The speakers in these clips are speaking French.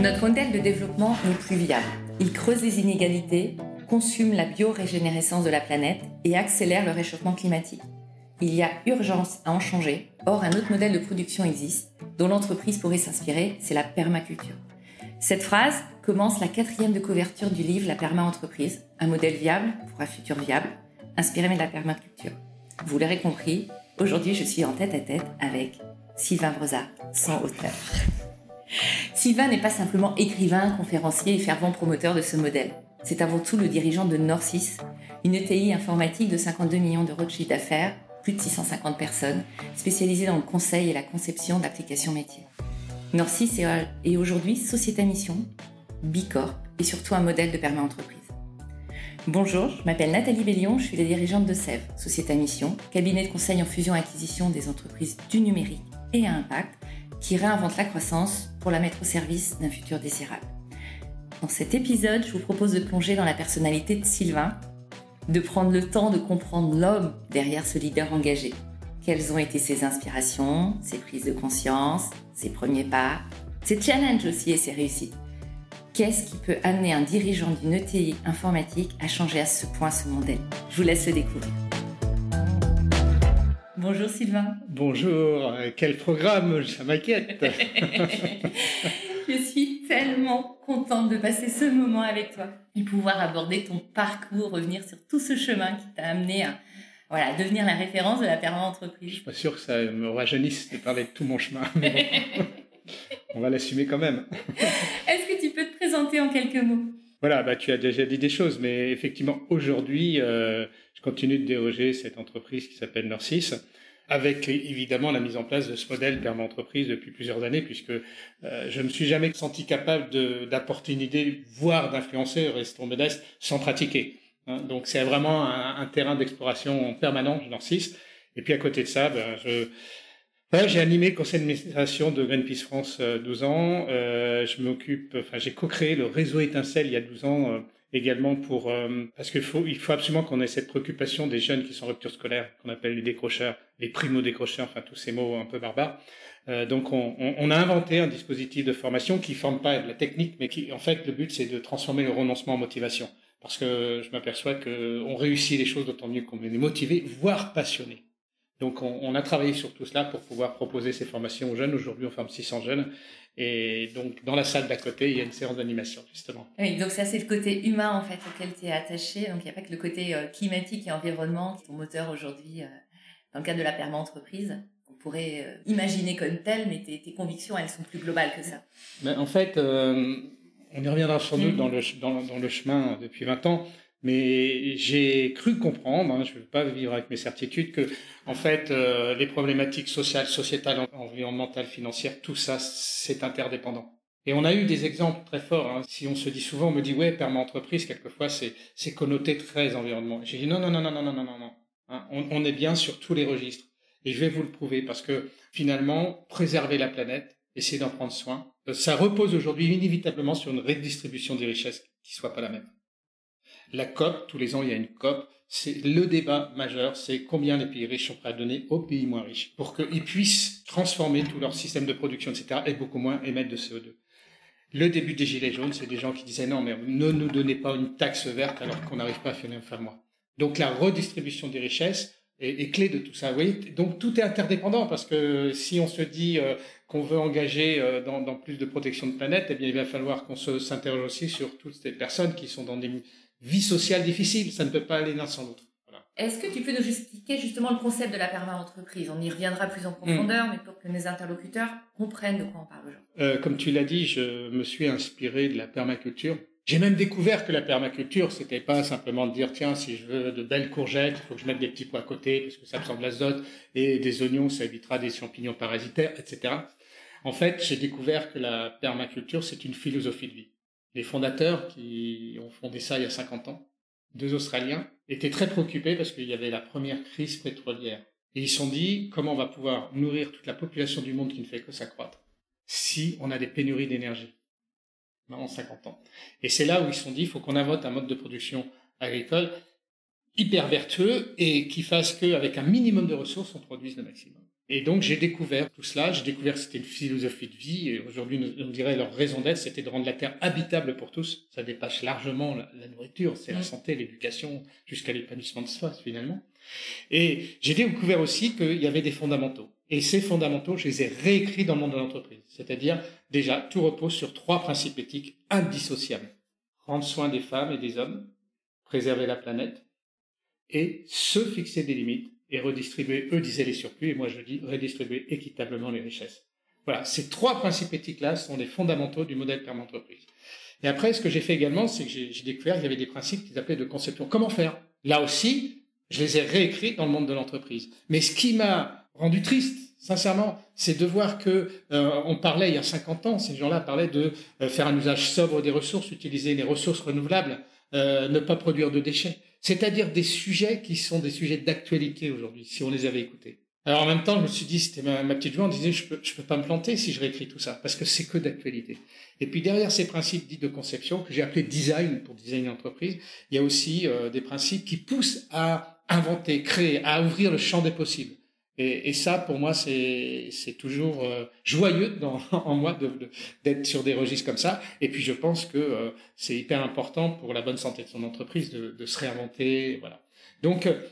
Notre modèle de développement n'est plus viable. Il creuse les inégalités, consume la biorégénérescence de la planète et accélère le réchauffement climatique. Il y a urgence à en changer. Or, un autre modèle de production existe, dont l'entreprise pourrait s'inspirer, c'est la permaculture. Cette phrase commence la quatrième de couverture du livre La Perma-entreprise, un modèle viable pour un futur viable, inspiré de la permaculture. Vous l'aurez compris, aujourd'hui je suis en tête à tête avec Sylvain Brezat, son auteur. Sylvain n'est pas simplement écrivain, conférencier et fervent promoteur de ce modèle. C'est avant tout le dirigeant de Norcis, une ETI informatique de 52 millions d'euros de chiffre d'affaires, plus de 650 personnes, spécialisée dans le conseil et la conception d'applications métiers. Norcis est aujourd'hui société à mission, Bicorp et surtout un modèle de perma-entreprise. Bonjour, je m'appelle Nathalie Bellion, je suis la dirigeante de SEV, société à mission, cabinet de conseil en fusion-acquisition des entreprises du numérique et à impact, qui réinvente la croissance pour la mettre au service d'un futur désirable. Dans cet épisode, je vous propose de plonger dans la personnalité de Sylvain, de prendre le temps de comprendre l'homme derrière ce leader engagé. Quelles ont été ses inspirations, ses prises de conscience, ses premiers pas, ses challenges aussi et ses réussites? Qu'est-ce qui peut amener un dirigeant d'une ETI informatique à changer à ce point ce modèle Je vous laisse le découvrir. Bonjour Sylvain. Bonjour, quel programme, ça m'inquiète. Je suis tellement contente de passer ce moment avec toi et pouvoir aborder ton parcours, revenir sur tout ce chemin qui t'a amené à voilà, devenir la référence de la perma-entreprise. Je suis pas sûr que ça me rajeunisse de parler de tout mon chemin, mais on va l'assumer quand même. Est-ce que tu peux te présenter en quelques mots? Voilà, bah, tu as déjà dit des choses, mais effectivement, aujourd'hui, euh, je continue de déroger cette entreprise qui s'appelle Norcis avec évidemment la mise en place de ce modèle perma-entreprise depuis plusieurs années, puisque euh, je ne me suis jamais senti capable d'apporter une idée, voire d'influencer, restons modestes, sans pratiquer. Hein. Donc c'est vraiment un, terrain d'exploration permanent, Narcisse. Et puis à côté de ça, ben, je, j'ai animé le conseil d'administration de Greenpeace France 12 euh, ans. Euh, je m'occupe, enfin j'ai co-créé le réseau Étincelle il y a 12 ans euh, également pour parce qu'il faut il faut absolument qu'on ait cette préoccupation des jeunes qui sont en rupture scolaire, qu'on appelle les décrocheurs, les primo décrocheurs, enfin tous ces mots un peu barbares. donc on, on, a inventé un dispositif de formation qui forme pas de la technique, mais qui en fait le but c'est de transformer le renoncement en motivation parce que je m'aperçois qu'on réussit les choses d'autant mieux qu'on est motivé, voire passionné. Donc on, on, a travaillé sur tout cela pour pouvoir proposer ces formations aux jeunes. Aujourd'hui, on forme 600 jeunes. Et donc dans la salle d'à côté, il y a une séance d'animation, justement. Oui, donc ça c'est le côté humain en fait auquel tu es attaché. Donc il n'y a pas que le côté euh, climatique et environnement qui est ton moteur aujourd'hui euh, dans le cadre de la perma-entreprise. On pourrait euh, imaginer comme tel, mais tes, tes, convictions, elles sont plus globales que ça. Mais en fait on y reviendra sans doute dans le, dans, dans, le chemin depuis 20 ans, mais j'ai cru comprendre, hein, je ne veux pas vivre avec mes certitudes, que en fait euh, les problématiques sociales, sociétales, environnementales, financières, tout ça c'est interdépendant. Et on a eu des exemples très forts. Hein. Si on se dit souvent, on me dit ouais, perma entreprise, quelquefois c'est c'est connoté très environnement. J'ai dit non non non non non non non non non. Hein, on, on est bien sur tous les registres. Et je vais vous le prouver parce que finalement, préserver la planète, essayer d'en prendre soin, ça repose aujourd'hui inévitablement sur une redistribution des richesses qui soit pas la même. La COP, tous les ans, il y a une COP. C'est le débat majeur, c'est combien les pays riches sont prêts à donner aux pays moins riches pour qu'ils puissent transformer tout leur système de production, etc., et beaucoup moins émettre de CO2. Le début des Gilets jaunes, c'est des gens qui disaient non, mais ne nous donnez pas une taxe verte alors qu'on n'arrive pas à un fin. Donc la redistribution des richesses, est, clé de tout ça. Donc tout est interdépendant parce que si on se dit euh, qu'on veut engager euh, dans, dans, plus de protection de planète, eh bien il va falloir qu'on s'interroge aussi sur toutes ces personnes qui sont dans des vies sociales difficiles. Ça ne peut pas aller l'un sans l'autre. Voilà. Est-ce que tu peux nous expliquer justement le concept de la perma-entreprise? On y reviendra plus en profondeur, mm. mais pour que mes interlocuteurs comprennent de quoi on parle aujourd'hui. Euh, comme tu l'as dit, je me suis inspiré de la permaculture j'ai même découvert que la permaculture, c'était pas simplement de dire tiens, si je veux de belles courgettes, il faut que je mette des petits pois à côté parce que ça absorbe l'azote et des oignons, ça évitera des champignons parasitaires, etc. En fait, j'ai découvert que la permaculture, c'est une philosophie de vie. Les fondateurs qui ont fondé ça il y a 50 ans, deux Australiens, étaient très préoccupés parce qu'il y avait la première crise pétrolière. Et ils se sont dit comment on va pouvoir nourrir toute la population du monde qui ne fait que s'accroître si on a des pénuries d'énergie en 50 ans? Et c'est là où ils se sont dit, il faut qu'on invente un mode de production agricole hyper vertueux et qui fasse qu'avec un minimum de ressources, on produise le maximum. Et donc j'ai découvert tout cela, j'ai découvert que c'était une philosophie de vie, et aujourd'hui on dirait leur raison d'être, c'était de rendre la Terre habitable pour tous. Ça dépasse largement la, nourriture, c'est la santé, l'éducation, jusqu'à l'épanouissement de soi finalement. Et j'ai découvert aussi qu'il y avait des fondamentaux. Et ces fondamentaux, je les ai réécrits dans le monde de l'entreprise. C'est-à-dire, déjà, tout repose sur trois principes éthiques indissociables. Rendre soin des femmes et des hommes, préserver la planète, et se fixer des limites et redistribuer, eux disaient les surplus, et moi je dis redistribuer équitablement les richesses. Voilà, ces trois principes éthiques-là sont les fondamentaux du modèle permanent entreprise. Et après, ce que j'ai fait également, c'est que j'ai découvert qu'il y avait des principes qu'ils appelaient de conception. Comment faire? Là aussi, je les ai réécrits dans le monde de l'entreprise. Mais ce qui m'a rendu triste, sincèrement, c'est de voir que euh, on parlait il y a 50 ans, ces gens-là parlaient de euh, faire un usage sobre des ressources, utiliser les ressources renouvelables, euh, ne pas produire de déchets c'est-à-dire des sujets qui sont des sujets d'actualité aujourd'hui, si on les avait écoutés. Alors en même temps, je me suis dit, c'était ma, petite joie, on disait, je peux, peux pas me planter si je réécris tout ça, parce que c'est que d'actualité. Et puis derrière ces principes dits de conception, que j'ai appelé design pour design d'entreprise, il y a aussi euh, des principes qui poussent à inventer, créer, à ouvrir le champ des possibles. Et, et, ça, pour moi, c'est toujours euh, joyeux dans, en moi d'être sur des registres comme ça. Et puis, je pense que euh, c'est hyper important pour la bonne santé de son entreprise de, de se réinventer. Voilà. Donc, euh,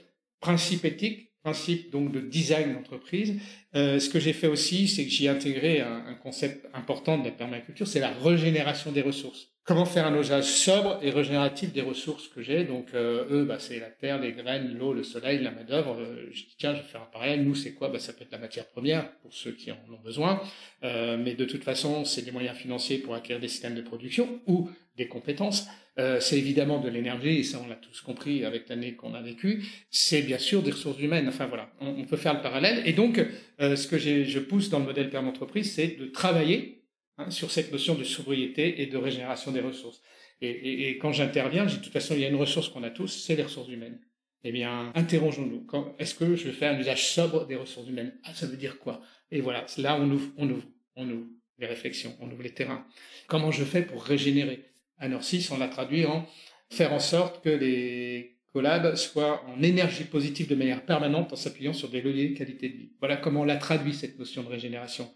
principe éthique, principe donc de design d'entreprise. ce que j'ai fait aussi, c'est que j'ai intégré un, un, concept important de la permaculture, c'est la régénération des ressources comment faire un usage sobre et régénératif des ressources que j'ai? Donc, euh, eux, bah, c'est la terre, les graines, l'eau, le soleil, la main-d'œuvre. Euh, je dis, tiens, je vais faire un pareil. Nous, c'est quoi? Bah, Ça peut être la matière première pour ceux qui en ont besoin. Euh, mais de toute façon, c'est des moyens financiers pour acquérir des systèmes de production ou des compétences. Euh, c'est évidemment de l'énergie, et ça, on l'a tous compris avec l'année qu'on a vécue. C'est bien sûr des ressources humaines. Enfin, voilà, on, peut faire le parallèle. Et donc, euh, ce que je pousse dans le modèle Perme Entreprise, c'est de travailler Hein, sur cette notion de sobriété et de régénération des ressources. Et, quand j'interviens, je dis de toute façon, il y a une ressource qu'on a tous, c'est les ressources humaines. Eh bien, interrogeons-nous. Est-ce que je fais un usage sobre des ressources humaines? Ah, ça veut dire quoi? Et voilà, là, on ouvre, on ouvre, on ouvre les réflexions, on ouvre les terrains. Comment je fais pour régénérer? À Norcis, on l'a traduit en faire en sorte que les collabs soient en énergie positive de manière permanente en s'appuyant sur des leviers de qualité de vie. Voilà comment on l'a traduit, cette notion de régénération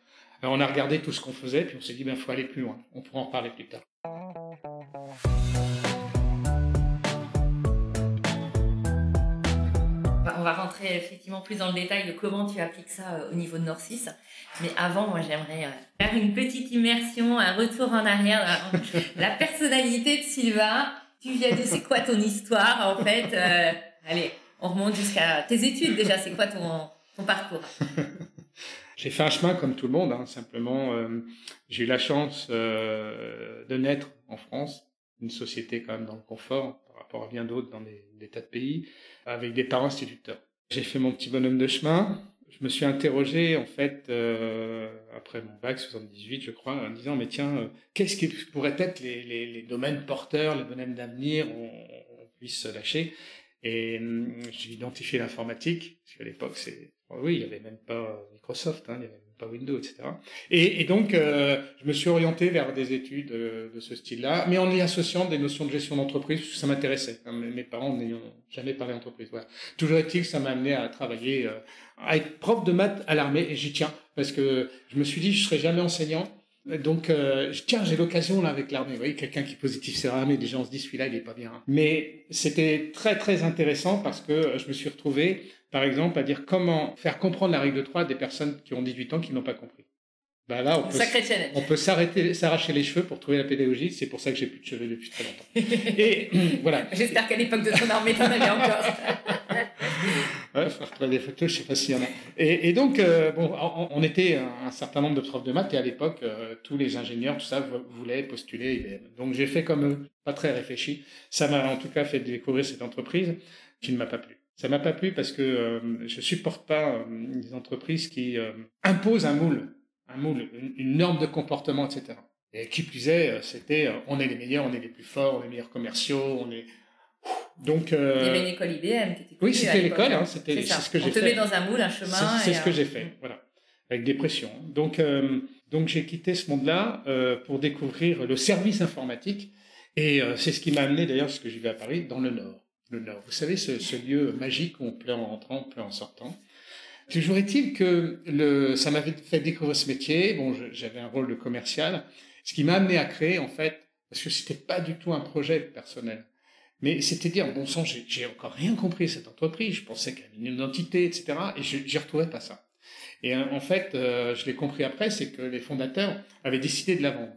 on a regardé tout ce qu'on faisait, puis on s'est dit, ben, faut aller plus loin. On pourra en parler plus tard. On va rentrer effectivement plus dans le détail de comment tu appliques ça euh, au niveau de Norcis. Mais avant, moi, j'aimerais euh, faire une petite immersion, un retour en arrière. La personnalité de Sylvain, tu viens de, c'est quoi ton histoire en fait euh, Allez, on remonte jusqu'à tes études déjà. C'est quoi ton parcours? J'ai fait un chemin comme tout le monde, hein, simplement. Euh, j'ai eu la chance euh, de naître en France, une société quand même dans le confort par rapport à bien d'autres dans des, tas de pays, avec des parents instituteurs. J'ai fait mon petit bonhomme de chemin. Je me suis interrogé en fait euh, après mon bac 78, je crois, en disant mais tiens, qu'est-ce qui pourrait être les, domaines porteurs, les domaines d'avenir où on, puisse se lâcher? Et hum, j'ai identifié l'informatique, parce qu'à l'époque c'est oui, il n'y avait même pas Microsoft, hein, il n'y avait même pas Windows, etc. Et, et donc, euh, je me suis orienté vers des études euh, de ce style-là, mais en y associant des notions de gestion d'entreprise, parce que ça m'intéressait. Hein, mes parents n'ayant jamais parlé d'entreprise. Voilà. Toujours est-il que ça m'a amené à travailler, euh, à être prof de maths à l'armée, et j'y tiens, parce que je me suis dit, je serai jamais enseignant. Donc, euh, tiens, j'ai l'occasion là avec l'armée. Vous voyez, quelqu'un qui est positif sur l'armée, les gens se disent, celui-là, il est pas bien. Mais c'était très, très intéressant parce que je me suis retrouvé par exemple, à dire comment faire comprendre la règle de 3 à des personnes qui ont 18 ans qui n'ont pas compris. Bah là, on peut, on peut s'arrêter, s'arracher les cheveux pour trouver la pédagogie. C'est pour ça que j'ai plus de cheveux depuis très longtemps. Et voilà. J'espère qu'à l'époque de ton armée, t'en avais encore. ouais, des photos, je sais pas s'il y en a. Et, donc, euh, bon, on, était un, certain nombre de profs de maths et à l'époque, euh, tous les ingénieurs, tout ça, voulaient postuler Donc j'ai fait comme eux, pas très réfléchi. Ça m'a en tout cas fait découvrir cette entreprise qui ne m'a pas plu. Ça m'a pas plu parce que euh, je supporte pas euh, des entreprises qui euh, imposent un moule, un moule, une, norme de comportement, etc. Et qui plus est, c'était on est les meilleurs, on est les plus forts, on est les meilleurs commerciaux, on est donc il y avait une école IBM qui était Oui, c'était l'école, hein, c'était ce que j'ai fait. On te met dans un moule, un chemin. C'est ce que j'ai fait, voilà, avec des pressions. Donc donc j'ai quitté ce monde-là pour découvrir le service informatique et c'est ce qui m'a amené d'ailleurs, ce que j'y vais à Paris, dans le Nord le Nord. Vous savez, ce, lieu magique où on pleure en rentrant, on pleure en sortant. Toujours est-il que le, ça m'avait fait découvrir ce métier. Bon, j'avais un rôle de commercial, ce qui m'a amené à créer en fait, parce que c'était pas du tout un projet personnel. Mais c'était dire, bon sang, j'ai encore rien compris cette entreprise. Je pensais qu'elle avait une identité, etc. Et je n'y retrouvais pas ça. Et en fait, euh, je l'ai compris après, c'est que les fondateurs avaient décidé de la vendre.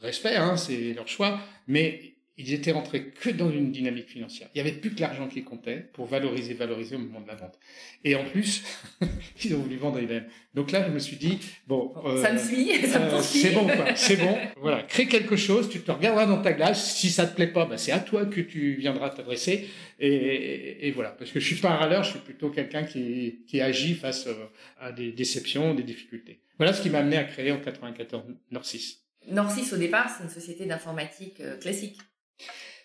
Respect, hein, c'est leur choix, mais ils étaient rentrés que dans une dynamique financière. Il n'y avait plus que l'argent qui comptait pour valoriser, valoriser au moment de la vente. Et en plus, ils ont voulu vendre IBM. Donc là, je me suis dit, bon, ça me euh, suit, ça me euh, C'est bon, quoi. C'est bon. Voilà, crée quelque chose. Tu te regarderas dans ta glace. Si ça te plaît pas, bah, c'est à toi que tu viendras t'adresser. Et, et, voilà, parce que je suis pas un râleur, je suis plutôt quelqu'un qui, qui agit face euh, à des déceptions, des difficultés. Voilà ce qui m'a amené à créer en 94 Norcis. Norcis, au départ, c'est une société d'informatique classique.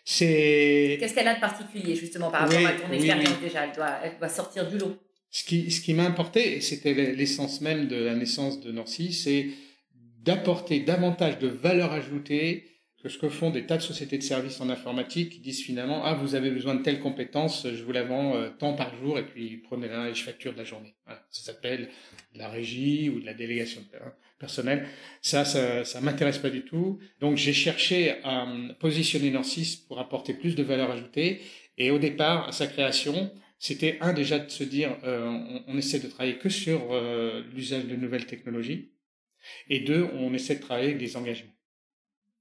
Qu'est-ce qu'elle a de particulier justement par rapport à ton expérience déjà? Elle doit, elle doit sortir du lot. Ce qui, ce qui m'a importé, et c'était l'essence même de la naissance de Nancy, c'est d'apporter davantage de valeur ajoutée que ce que font des tas de sociétés de services en informatique qui disent finalement ah vous avez besoin de telles compétences, je vous la vends euh, tant par jour et puis prenez-la et je facture de la journée. Voilà. Ça s'appelle la régie ou de la délégation personnelle. Ça, ça, ça m'intéresse pas du tout. Donc j'ai cherché à euh, positionner Norcis pour apporter plus de valeur ajoutée. Et au départ, à sa création, c'était un déjà de se dire euh, on, on, essaie de travailler que sur l'usage de nouvelles technologies. Et deux, on essaie de travailler avec des engagements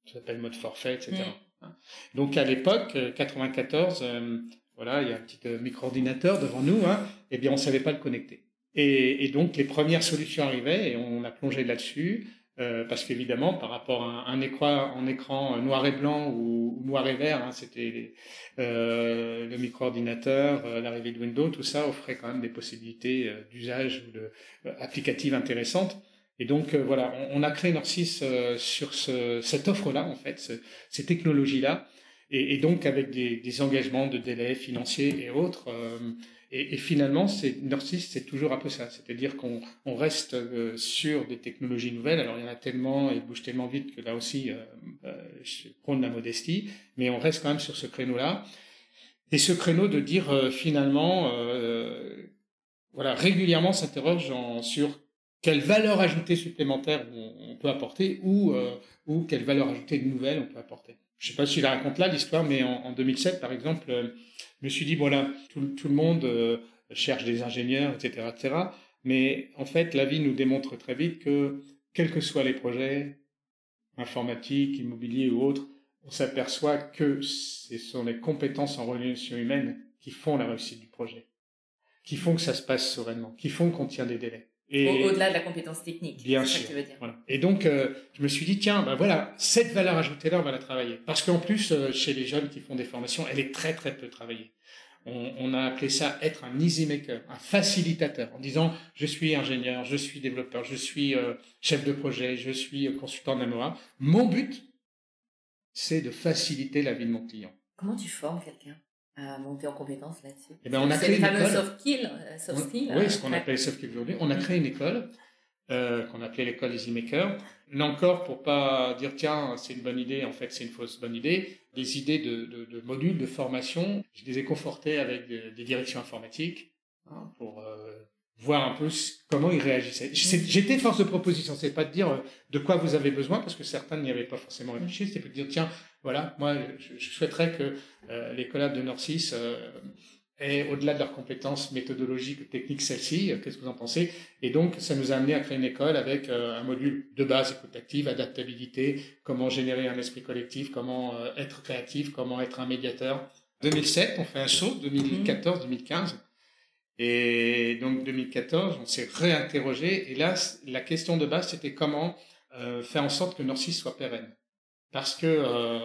ça s'appelle mode forfait, etc. Mm. Hein. Donc à l'époque, 94, euh, euh, voilà, il y a un petit euh, micro-ordinateur devant nous, hein, et eh bien on savait pas le connecter. Et, et, donc les premières solutions arrivaient et on a plongé là-dessus. Euh, parce qu'évidemment, par rapport à un, écran, noir et blanc ou, noir et vert, hein, c'était euh, le micro-ordinateur, l'arrivée de Windows, tout ça offrait quand même des possibilités d'usage ou de, applicatives intéressantes. Et donc euh, voilà, on, a créé Norcis euh, sur ce, cette offre-là, en fait, ces technologies-là, et, et, donc avec des, des, engagements de délais financiers et autres. Euh, et, et, finalement, Norcis, c'est toujours un peu ça, c'est-à-dire qu'on on reste sur des technologies nouvelles. Alors il y en a tellement et bougent tellement vite que là aussi, je prône la modestie, mais on reste quand même sur ce créneau-là. Et ce créneau de dire finalement, voilà, régulièrement s'interroge sur quelle valeur ajoutée supplémentaire on, peut apporter ou, euh, quelle valeur ajoutée nouvelle on peut apporter. Je ne sais pas si je la raconte là l'histoire, mais en, 2007 par exemple, euh, je me suis dit voilà, tout, tout le monde euh, cherche des ingénieurs, etc., etc. Mais en fait, la vie nous démontre très vite que quels que soient les projets informatiques, immobiliers ou autres, on s'aperçoit que ce sont les compétences en relation humaine qui font la réussite du projet, qui font que ça se passe sereinement, qui font qu'on tient des délais. Au-delà de la compétence technique. Bien sûr. Voilà. Et donc, euh, je me suis dit, tiens, ben voilà, cette valeur ajoutée-là, on va la travailler. Parce qu'en plus, euh, chez les jeunes qui font des formations, elle est très, très peu travaillée. On, on, a appelé ça être un easy maker, un facilitateur, en disant, je suis ingénieur, je suis développeur, je suis euh, chef de projet, je suis consultant d'AMOA. Mon but, c'est de faciliter la vie de mon client. Comment tu formes quelqu'un? À monter en compétence là-dessus. Eh ben, on a créé une école. soft skills, euh, soft oui, hein, ce qu'on appelle soft skills aujourd'hui. On a créé une école euh, qu'on appelait l'école Easy Maker. Là encore, pour pas dire tiens c'est une bonne idée, en fait c'est une fausse bonne idée. Des idées de, de, de modules de formation, je les ai confortés avec des, directions informatiques hein, pour euh, voir un peu comment ils réagissaient. J'étais force de proposition, c'est pas de dire euh, de quoi vous avez besoin, parce que certains n'y avaient pas forcément réfléchi, c'était de dire, tiens, voilà, moi, je, souhaiterais que euh, les collabs de Norcis euh, aient, au-delà de leurs compétences méthodologiques, techniques, celles-ci, euh, qu'est-ce que vous en pensez? Et donc, ça nous a amené à créer une école avec un module de base écoute active, adaptabilité, comment générer un esprit collectif, comment être créatif, comment être un médiateur. 2007, on fait un saut, 2014-2015. Et donc 2014, on s'est réinterrogé. Et là, la question de base, c'était comment euh, faire en sorte que Norcis soit pérenne. Parce que, euh,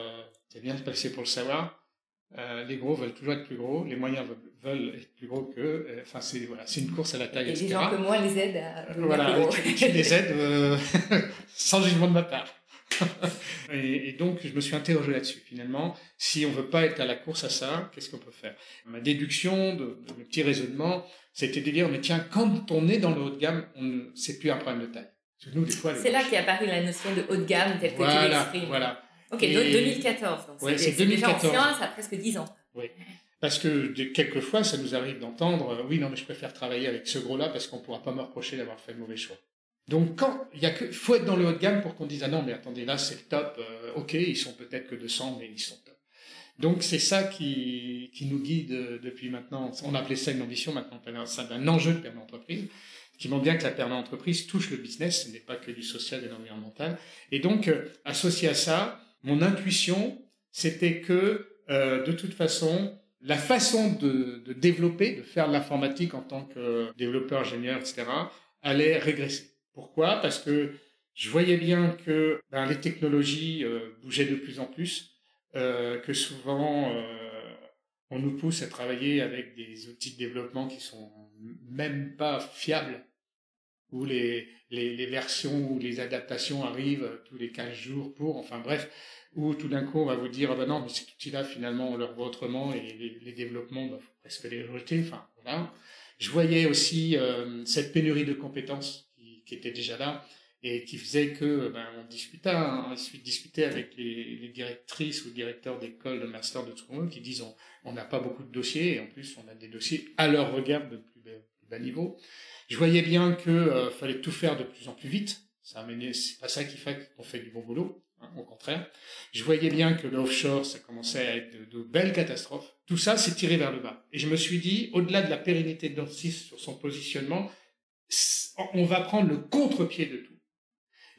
c'est bien passé pour le savoir, euh, les gros veulent toujours être plus gros, les moyens veulent, être plus gros qu'eux. Euh, enfin, c'est voilà, c'est une course à la taille, et etc. les gens comme moi les aident à voilà. Tu, tu les aides euh, sans jugement de ma part. et, et, donc, je me suis interrogé là-dessus. Finalement, si on veut pas être à la course à ça, qu'est-ce qu'on peut faire? Ma déduction, de, de, petit raisonnement, c'était de dire, mais tiens, quand on est dans le haut de gamme, on, c'est plus un problème de taille. C'est là qu'est apparue la notion de haut de gamme, telle que voilà, tu l'exprimes. Voilà. Ok, et... 2014. Donc ouais, c'est 2014. Déjà ancien, ça a presque 10 ans. Oui. Parce que quelquefois, ça nous arrive d'entendre, oui, non, mais je préfère travailler avec ce gros-là parce qu'on ne pourra pas me reprocher d'avoir fait le mauvais choix. Donc, quand il y a que, faut être dans le haut de gamme pour qu'on dise, ah non, mais attendez, là, c'est le top, euh, ok, ils sont peut-être que 200, mais ils sont top. Donc, c'est ça qui, qui nous guide euh, depuis maintenant. On appelait ça une ambition, maintenant, ça un enjeu de permis entreprise, qui montre bien que la permis entreprise touche le business, ce n'est pas que du social et l'environnemental. Et donc, euh, associé à ça, mon intuition, c'était que, de toute façon, la façon de, de développer, de faire de l'informatique en tant que développeur, ingénieur, etc., allait régresser. Pourquoi? Parce que je voyais bien que ben, les technologies euh, bougeaient de plus en plus, euh, que souvent euh, on nous pousse à travailler avec des outils de développement qui sont même pas fiables, où les, versions ou les adaptations arrivent tous les 15 jours pour, enfin bref, où tout d'un coup on va vous dire, ah ben non, mais ces outils-là finalement on leur voit autrement et les, développements, il faut presque les rejeter, enfin voilà. Je voyais aussi cette pénurie de compétences qui était déjà là et qui faisait que ben, on discutait, hein, discutait avec les, directrices ou directeurs d'école de master de tout le monde qui disent on n'a pas beaucoup de dossiers et en plus on a des dossiers à leur regard de plus bas, niveau. Je voyais bien que euh, fallait tout faire de plus en plus vite. Ça c'est pas ça qui fait qu'on fait du bon boulot. Hein, au contraire, je voyais bien que l'offshore, ça commençait à être de, belles catastrophes. Tout ça s'est tiré vers le bas. Et je me suis dit, au-delà de la pérennité de Nancy sur son positionnement, on va prendre le contre-pied de tout.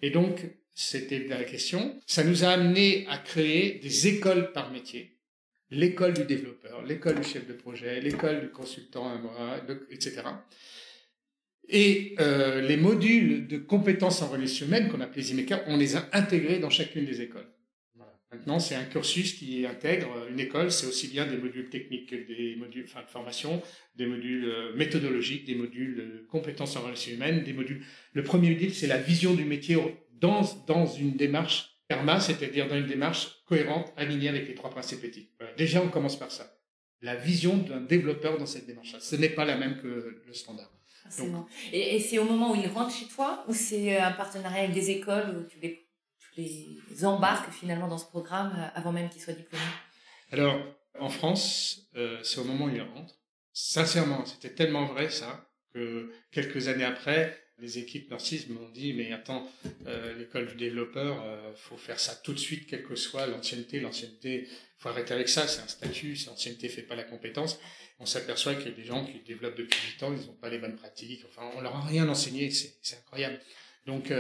Et donc, c'était la question. Ça nous a amené à créer des écoles par métier. L'école du développeur, l'école du chef de projet, l'école du consultant, etc. Et euh, les modules de compétences en relations humaines qu'on appelait Zimeca, on les a intégrés dans chacune des écoles. Maintenant, c'est un cursus qui intègre une école, c'est aussi bien des modules techniques que des modules enfin, de formation, des modules euh, méthodologiques, des modules de compétences en relations humaines, des modules. Le premier module, c'est la vision du métier dans, dans une démarche PERMA, c'est-à-dire dans une démarche cohérente, alignée avec les trois principes éthiques. Déjà, on commence par ça. La vision d'un développeur dans cette démarche-là. Ce n'est pas la même que le standard. Donc, et, et c'est au moment où il rentre chez toi ou c'est un partenariat avec des écoles où tu les les embarque finalement dans ce programme euh, avant même qu'ils soient diplômés Alors, en France, euh, c'est au moment où ils rentrent. Sincèrement, c'était tellement vrai ça que quelques années après, les équipes Narcisse m'ont dit mais attends, euh, l'école du développeur, euh, faut faire ça tout de suite, quelle que soit l'ancienneté. L'ancienneté, faut arrêter avec ça, c'est un statut, l'ancienneté fait pas la compétence. On s'aperçoit qu'il y a des gens qui développent depuis 8 ans, ils n'ont pas les bonnes pratiques, enfin on leur a rien enseigné, c'est incroyable. Donc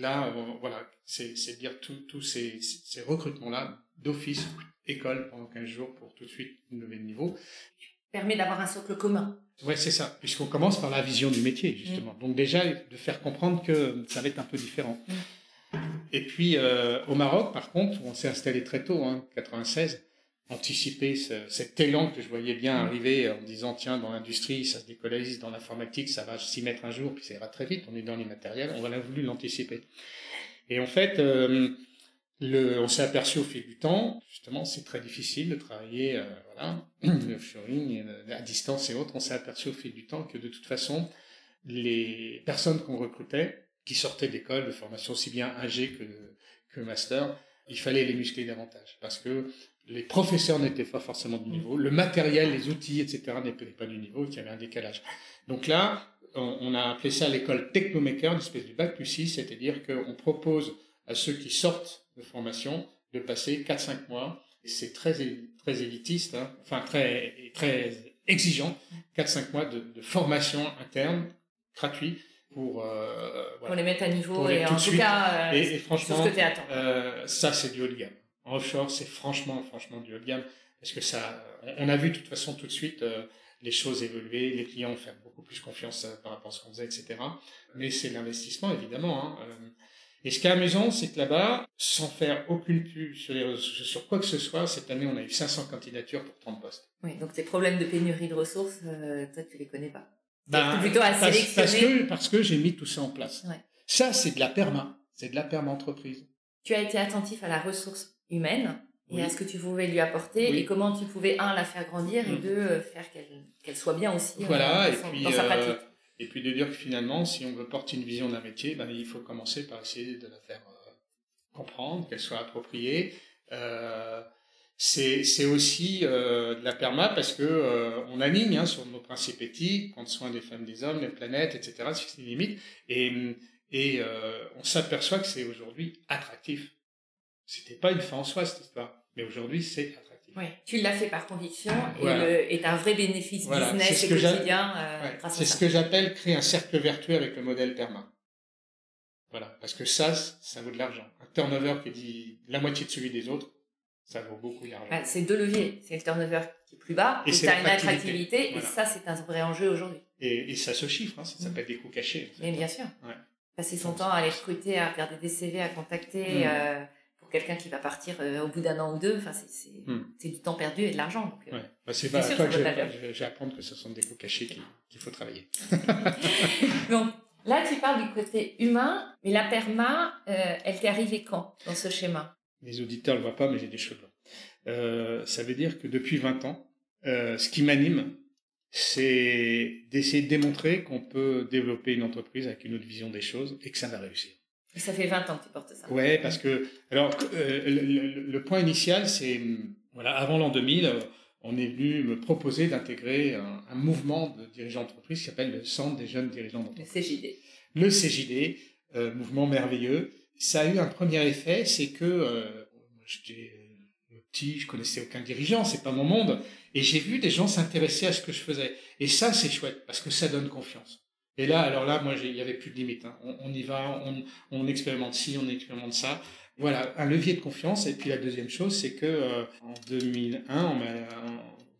là, voilà, c'est dire tous ces, ces recrutements-là d'office, école pendant 15 jours pour tout de suite lever le niveau. Permet d'avoir un socle commun. Ouais, c'est ça, puisqu'on commence par la vision du métier, justement. Mm. Donc déjà, de faire comprendre que ça va être un peu différent. Mm. Et puis, euh, au Maroc, par contre, on s'est installé très tôt, hein, 96, anticiper cet élan que je voyais bien arriver en disant tiens dans l'industrie ça se décolonise dans l'informatique ça va s'y mettre un jour puis ça ira très vite on est dans les matériels on a voulu l'anticiper. Et en fait euh, on s'est aperçu au fil du temps justement c'est très difficile de travailler euh, voilà le offshoring euh, à distance et autres. On s'est aperçu au fil du temps que de toute façon les personnes qu'on recrutait qui sortaient d'école de formation aussi bien ingé que que master il fallait les muscler davantage. Parce que les professeurs n'étaient pas forcément du niveau, le matériel, les outils, etc. n'étaient pas du niveau, il y avait un décalage. Donc là, on, a appelé ça l'école Technomaker, une espèce de bac plus 6, c'est-à-dire qu'on propose à ceux qui sortent de formation de passer 4-5 mois, et c'est très, très élitiste, hein, enfin très, très exigeant, 4-5 mois de, de, formation interne, gratuite, pour, euh, voilà, pour les mettre à niveau et en tout, cas, euh, et, et franchement, ce que euh, ça c'est du haut de gamme offshore, c'est franchement, franchement du haut de gamme. Parce que ça, on a vu de toute façon tout de suite euh, les choses évoluer, les clients faire beaucoup plus confiance euh, par rapport à ce qu'on faisait, etc. Mais c'est l'investissement, évidemment. Hein, euh. Et ce qui est amusant, c'est que là-bas, sans faire aucune pub sur, les sur quoi que ce soit, cette année, on a eu 500 candidatures pour 30 postes. Oui, donc tes problèmes de pénurie de ressources, toi, tu les connais pas. Ben, plutôt à parce, sélectionner. Parce que, parce que j'ai mis tout ça en place. Ouais. Ça, c'est de la perma. C'est de la perma entreprise. Tu as été attentif à la ressource humaine et à ce que tu pouvais lui apporter et comment tu pouvais un la faire grandir et mm. deux euh, faire qu'elle soit bien aussi euh, voilà, dans, et puis, sa euh, pratique. et puis de dire que finalement, si on veut porter une vision d'un métier, ben, il faut commencer par essayer de la faire comprendre, qu'elle soit appropriée. c'est aussi euh, de la perma parce que euh, on aligne hein, sur nos principes éthiques, prendre soin des femmes, des hommes, des planètes, etc. C'est des limites et, et euh, on s'aperçoit que c'est aujourd'hui attractif. C'était pas une fin en soi cette histoire, mais aujourd'hui c'est attractif. Oui, tu l'as fait par conviction et, et un vrai bénéfice business et quotidien ouais. C'est ce que j'appelle créer un cercle vertueux avec le modèle perma. Voilà, parce que ça, ça vaut de l'argent. Un turnover qui dit la moitié de celui des autres, ça vaut beaucoup d'argent. Bah, c'est deux leviers. C'est le turnover qui est plus bas, et, as une attractivité, et ça, c'est un vrai enjeu aujourd'hui. Et, ça se chiffre, hein, ça s'appelle des coûts cachés. Mais bien sûr. Passer son temps à aller recruter, à regarder des CV, à contacter, mm. euh, quelqu'un qui va partir euh, au bout d'un an ou deux, enfin, mm. c'est du temps perdu et de l'argent. Euh, bah, c'est pas à toi que je vais apprendre que ce sont des coûts cachés qu'il faut travailler. Donc, là, tu parles du côté humain, mais la perma, elle t'est arrivée quand dans ce schéma? Les auditeurs ne le voient pas, mais j'ai des cheveux euh, ça veut dire que depuis 20 ans, euh, ce qui m'anime, c'est d'essayer de démontrer qu'on peut développer une entreprise avec une autre vision des choses et que ça va réussir. Et ça fait 20 ans que tu portes ça. Ouais, parce que alors euh, le, point initial, c'est voilà, avant l'an 2000, on est venu me proposer d'intégrer un, mouvement de dirigeants d'entreprise qui s'appelle le Centre des jeunes dirigeants d'entreprise. Le CJD. Le CJD, mouvement merveilleux ça a eu un premier effet, c'est que euh, j'étais euh, petit, je connaissais aucun dirigeant, c'est pas mon monde, et j'ai vu des gens s'intéresser à ce que je faisais. Et ça, c'est chouette parce que ça donne confiance. Et là, alors là, moi, il y avait plus de limite. Hein. On, y va, on, expérimente ci, on expérimente ça. Voilà, un levier de confiance. Et puis la deuxième chose, c'est que euh, en 2001, on m'a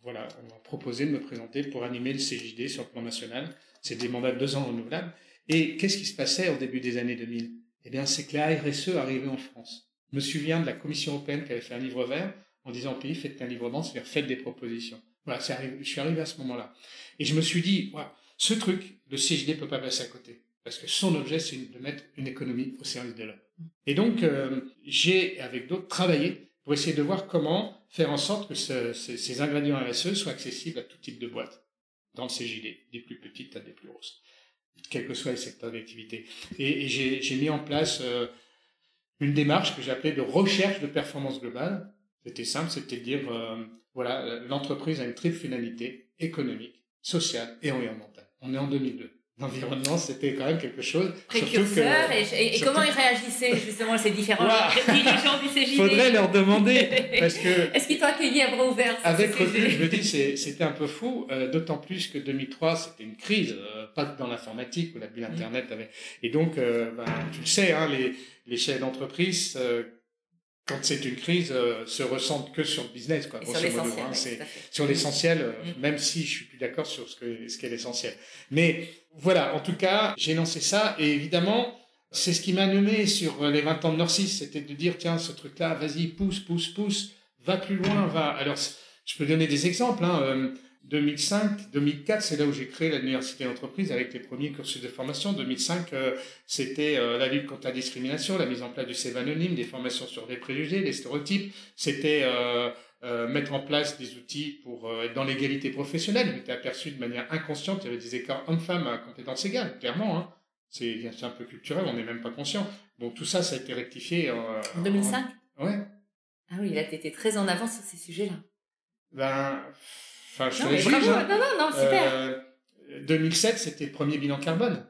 voilà, on m'a proposé de me présenter pour animer le CJD sur le plan national. C'est des mandats de deux ans renouvelables. Et qu'est-ce qui se passait au début des années 2000 eh bien, c'est que la RSE arrivait en France. Je me souviens de la Commission européenne qui avait fait un livre vert en disant au pays, faites un livre blanc, c'est-à-dire faites des propositions. Voilà, je suis arrivé à ce moment-là. Et je me suis dit, voilà, ce truc, le CJD ne peut pas passer à côté. Parce que son objet, c'est de mettre une économie au service de l'homme. Et donc, euh, j'ai, avec d'autres, travaillé pour essayer de voir comment faire en sorte que ces, ingrédients RSE soient accessibles à tout type de boîte dans le CJD, des plus petites à des plus grosses quel que soit le secteur d'activité. Et, j'ai mis en place euh, une démarche que j'appelais de recherche de performance globale. C'était simple, c'était dire, euh, voilà, l'entreprise a une triple finalité économique, sociale et environnementale. On est en 2002 l'environnement, c'était quand même quelque chose. Précurseur. et, comment ils réagissaient justement ces différents dirigeants du CJD Faudrait leur demander. parce que Est-ce qu'ils t'ont accueilli à bras ouverts Avec recul, je me dis, c'était un peu fou, euh, d'autant plus que 2003, c'était une crise, euh, pas dans l'informatique où la bulle Internet avait. Et donc, euh, ben, tu le sais, hein, les, les chefs d'entreprise quand c'est une crise, euh, se ressentent que sur le business, quoi. sur l'essentiel, hein, c'est sur l'essentiel, euh, mm. même si je suis plus d'accord sur ce que ce qu'est l'essentiel. Mais voilà, en tout cas, j'ai lancé ça et évidemment, c'est ce qui m'a nommé sur les 20 ans de Norcis, c'était de dire tiens, ce truc-là, vas-y, pousse, pousse, pousse, va plus loin, va. Alors, je peux donner des exemples. Hein, euh, 2005, 2004, c'est là où j'ai créé l'université d'entreprise avec les premiers cursus de formation. 2005, euh, c'était euh, la lutte contre la discrimination, la mise en place du CV anonyme, des formations sur les préjugés, les stéréotypes. C'était euh, mettre en place des outils pour être dans l'égalité professionnelle. Il était aperçu de manière inconsciente, il y avait des écarts hommes-femmes à compétences égales, clairement. Hein. C'est un peu culturel, on n'est même pas conscient. Donc tout ça, ça a été rectifié. en 2005 Ouais. Ah oui, il a été très en avance sur ces sujets-là. Ben Enfin, je non, hein. non, non, non, super. 2007, euh, c'était le premier bilan carbone.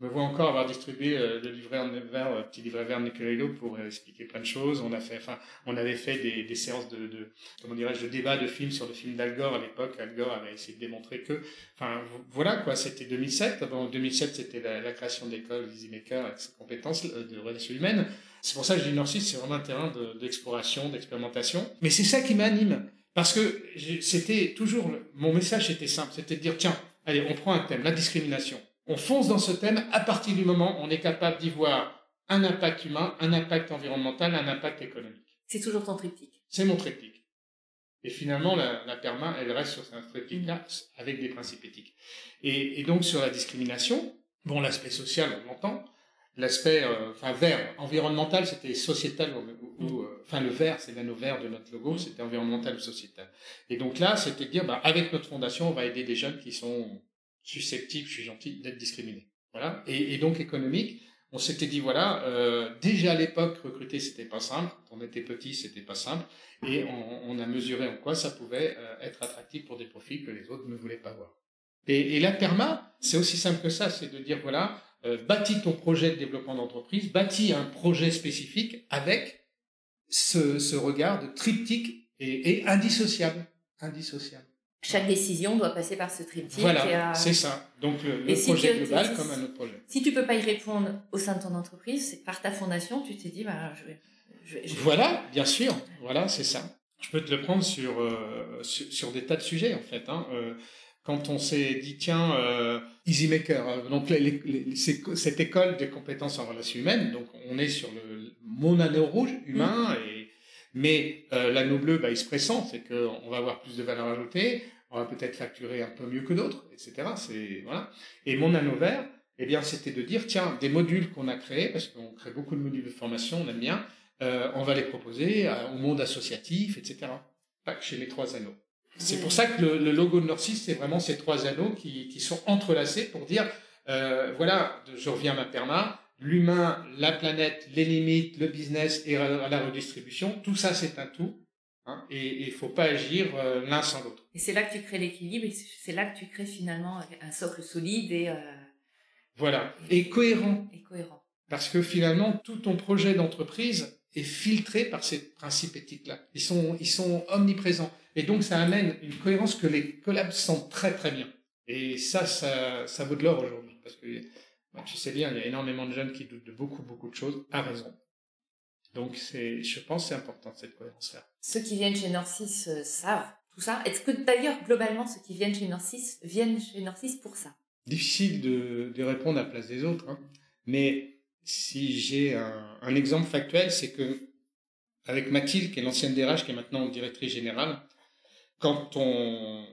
Je me vois encore avoir distribué euh, le livret vert, euh, petit livret vert de Nicolas pour expliquer plein de choses. On a fait, enfin, on avait fait des, des séances de, de comment dirais-je, de débat de films sur le film d'Al Gore à l'époque. Al Gore avait essayé de démontrer que, enfin, voilà quoi, c'était 2007. En 2007, c'était la, la, création de l'école Maker avec ses compétences de relations humaines. C'est pour ça que je dis Nord c'est vraiment un terrain d'exploration, d'expérimentation. Mais c'est ça qui m'anime. Parce que c'était toujours, mon message était simple, c'était de dire, tiens, allez, on prend un thème, la discrimination. On fonce dans ce thème à partir du moment où on est capable d'y voir un impact humain, un impact environnemental, un impact économique. C'est toujours ton triptyque. C'est mon triptyque. Et finalement, la, la perma, elle reste sur ce triptyque-là avec des principes éthiques. Et, et donc, sur la discrimination, bon, l'aspect social, on l'entend, l'aspect euh, enfin vert environnemental c'était sociétal ou, euh, enfin le vert c'est l'anneau vert de notre logo c'était environnemental ou sociétal. Et donc là c'était de dire bah, avec notre fondation on va aider des jeunes qui sont susceptibles je suis gentil d'être discriminés. Voilà. Et, et, donc économique on s'était dit voilà, euh, déjà à l'époque recruter c'était pas simple, quand on était petit c'était pas simple, et on, a mesuré en quoi ça pouvait euh, être attractif pour des profils que les autres ne voulaient pas voir. Et, la perma, c'est aussi simple que ça, c'est de dire voilà, euh, bâtis ton projet de développement d'entreprise, bâtis un projet spécifique avec ce, regard de triptyque et, et indissociable, indissociable. Chaque décision doit passer par ce triptyque. Voilà, c'est ça. Donc le, projet global comme un autre projet. Si tu peux pas y répondre au sein de ton entreprise, c'est par ta fondation, tu t'es dit, bah, je vais, Voilà, bien sûr. Voilà, c'est ça. Je peux te le prendre sur, euh, sur, des tas de sujets, en fait. Hein. Euh, quand on s'est dit, tiens, euh, EasyMaker, euh, donc cette école des compétences en relations humaines, donc on est sur le, mon anneau rouge humain, mm. et, mais l'anneau bleu, bah, il se pressent, c'est qu'on va avoir plus de valeur ajoutée, on va peut-être facturer un peu mieux que d'autres, etc. C'est voilà. Et mon anneau vert, eh bien, c'était de dire tiens, des modules qu'on a créés, parce qu'on crée beaucoup de modules de formation, on aime bien, euh, on va les proposer au monde associatif, etc. Pas que chez les trois anneaux. C'est pour ça que le, logo de Norcis, c'est vraiment ces trois anneaux qui, qui sont entrelacés pour dire euh, voilà, je reviens à ma perma, l'humain, la planète, les limites, le business et la redistribution, tout ça c'est un tout. Hein, et il faut pas agir euh, l'un sans l'autre. Et c'est là que tu crées l'équilibre, et c'est là que tu crées finalement un socle solide et... Euh, voilà, et, cohérent. Et cohérent. Parce que finalement, tout ton projet d'entreprise est filtré par ces principes éthiques-là. Ils sont, ils sont omniprésents. Et donc, ça amène une cohérence que les collabs sentent très très bien. Et ça, ça, ça vaut de l'or aujourd'hui. Parce que, tu sais bien, il y a énormément de jeunes qui doutent de beaucoup, beaucoup de choses, à raison. Donc, c'est, je pense c'est important cette cohérence-là. Ceux qui viennent chez Norcis euh, savent tout ça. Est-ce que d'ailleurs, globalement, ceux qui viennent chez Norcis viennent chez Norcis pour ça? Difficile de, de, répondre à la place des autres. Hein. Mais si j'ai un, un, exemple factuel, c'est que avec Mathilde, qui est l'ancienne DRH, qui est maintenant directrice générale, quand on,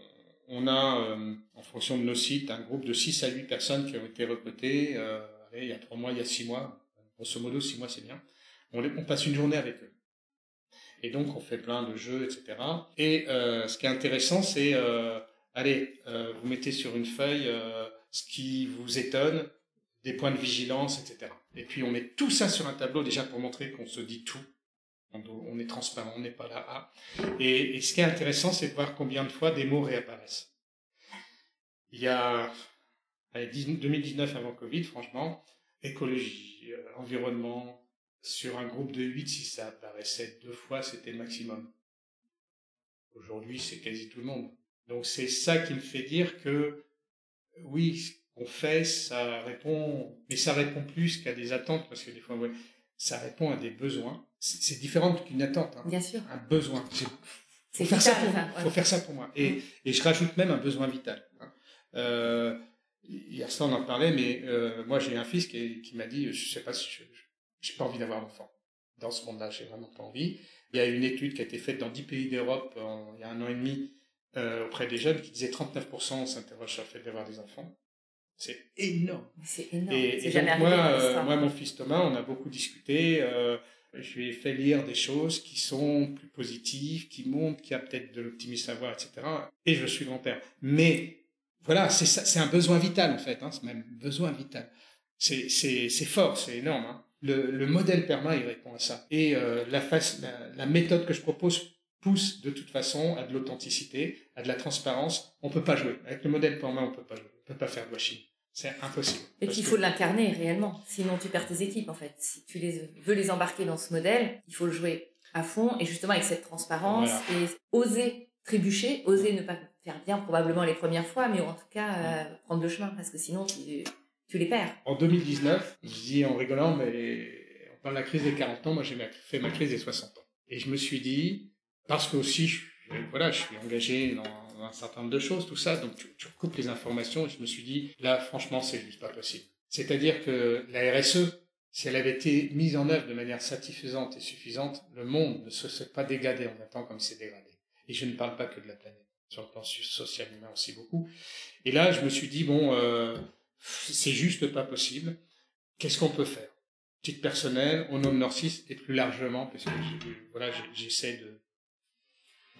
on a, euh, en fonction de nos sites, un groupe de 6 à 8 personnes qui ont été recrutées, euh, il y a 3 mois, il y a 6 mois, grosso modo 6 mois c'est bien, on, passe une journée avec eux. Et donc, on fait plein de jeux, etc. Et euh, ce qui est intéressant, c'est, allez, vous mettez sur une feuille ce qui vous étonne, des points de vigilance, etc. Et puis, on met tout ça sur un tableau déjà pour montrer qu'on se dit tout. On, est transparent, on n'est pas là. Et, ce qui est intéressant, c'est de voir combien de fois des mots réapparaissent. Il y a allez, 2019 avant Covid, franchement, écologie, environnement, sur un groupe de 8, si ça apparaissait deux fois, c'était maximum. Aujourd'hui, c'est quasi tout le monde. Donc c'est ça qui me fait dire que oui, ce qu'on fait, ça répond, mais ça répond plus qu'à des attentes, parce que des fois, ça répond à des besoins. C'est différent qu'une attente. Hein. Bien sûr. Un besoin. Faut faire, ça pour, faut faire ça pour moi. Et, et je rajoute même un besoin vital. Hein. Euh, hier soir, on en parlait, mais euh, moi, j'ai un fils qui, qui m'a dit, je sais pas si je, j'ai pas envie d'avoir d'enfant. Dans ce monde-là, j'ai vraiment pas envie. Il y a une étude qui a été faite dans 10 pays d'Europe il y a un an et demi euh, auprès des jeunes qui disait 39% s'interrogent sur le fait d'avoir des enfants. C'est énorme. C'est énorme. Et, donc moi, euh, moi, mon fils Thomas, on a beaucoup discuté. Euh, je lui ai fait lire des choses qui sont plus positives, qui montrent qu'il y a peut-être de l'optimisme à voir, etc. Et je suis grand-père. Mais voilà, c'est un besoin vital en fait. Hein, c'est même besoin vital. C'est fort, c'est énorme. Hein. Le, le, modèle PERMA, il répond à ça. Et euh, la, méthode que je propose pousse de toute façon à de l'authenticité, à de la transparence. On peut pas jouer. Avec le modèle PERMA, on peut pas jouer. On peut pas faire de washing. C'est impossible. Et qu'il faut l'incarner réellement. Sinon, tu perds tes équipes, en fait. Si tu les, veux les embarquer dans ce modèle, il faut le jouer à fond et justement avec cette transparence et oser trébucher, oser ne pas faire bien probablement les premières fois, mais en tout cas euh, prendre le chemin parce que sinon tu, tu les perds. En 2019, je dis en rigolant, mais on parle de la crise des 40 ans, moi j'ai fait ma crise des 60 ans. Et je me suis dit, parce que aussi, je, voilà, je suis engagé dans un certain nombre de choses, tout ça, donc tu, tu coupes les informations, et je me suis dit, là, franchement, c'est juste pas possible. C'est-à-dire que la RSE, si elle avait été mise en œuvre de manière satisfaisante et suffisante, le monde ne se serait pas dégradé en même temps comme il s'est dégradé. Et je ne parle pas que de la planète, sur le plan social humain aussi beaucoup. Et là, je me suis dit, bon, euh, c'est juste pas possible. Qu'est-ce qu'on peut faire? Titre personnel, au nom de Norcis et plus largement, parce que voilà, j'essaie de,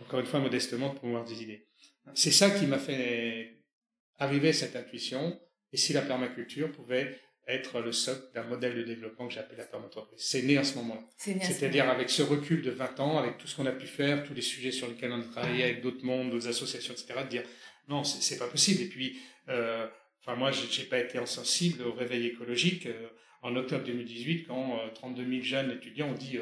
encore une fois modestement, de promouvoir des idées. C'est ça qui m'a fait arriver cette intuition. Et si la permaculture pouvait être le socle d'un modèle de développement que j'appelle la perma entreprise. C'est né à ce moment-là. C'est-à-dire avec ce recul de 20 ans, avec tout ce qu'on a pu faire, tous les sujets sur lesquels on a travaillé avec d'autres mondes, d'autres associations, etc., de dire non, c'est pas possible. Et puis, euh, enfin moi, j'ai pas été insensible au réveil écologique. Euh, en octobre 2018, quand 32 000 jeunes étudiants ont dit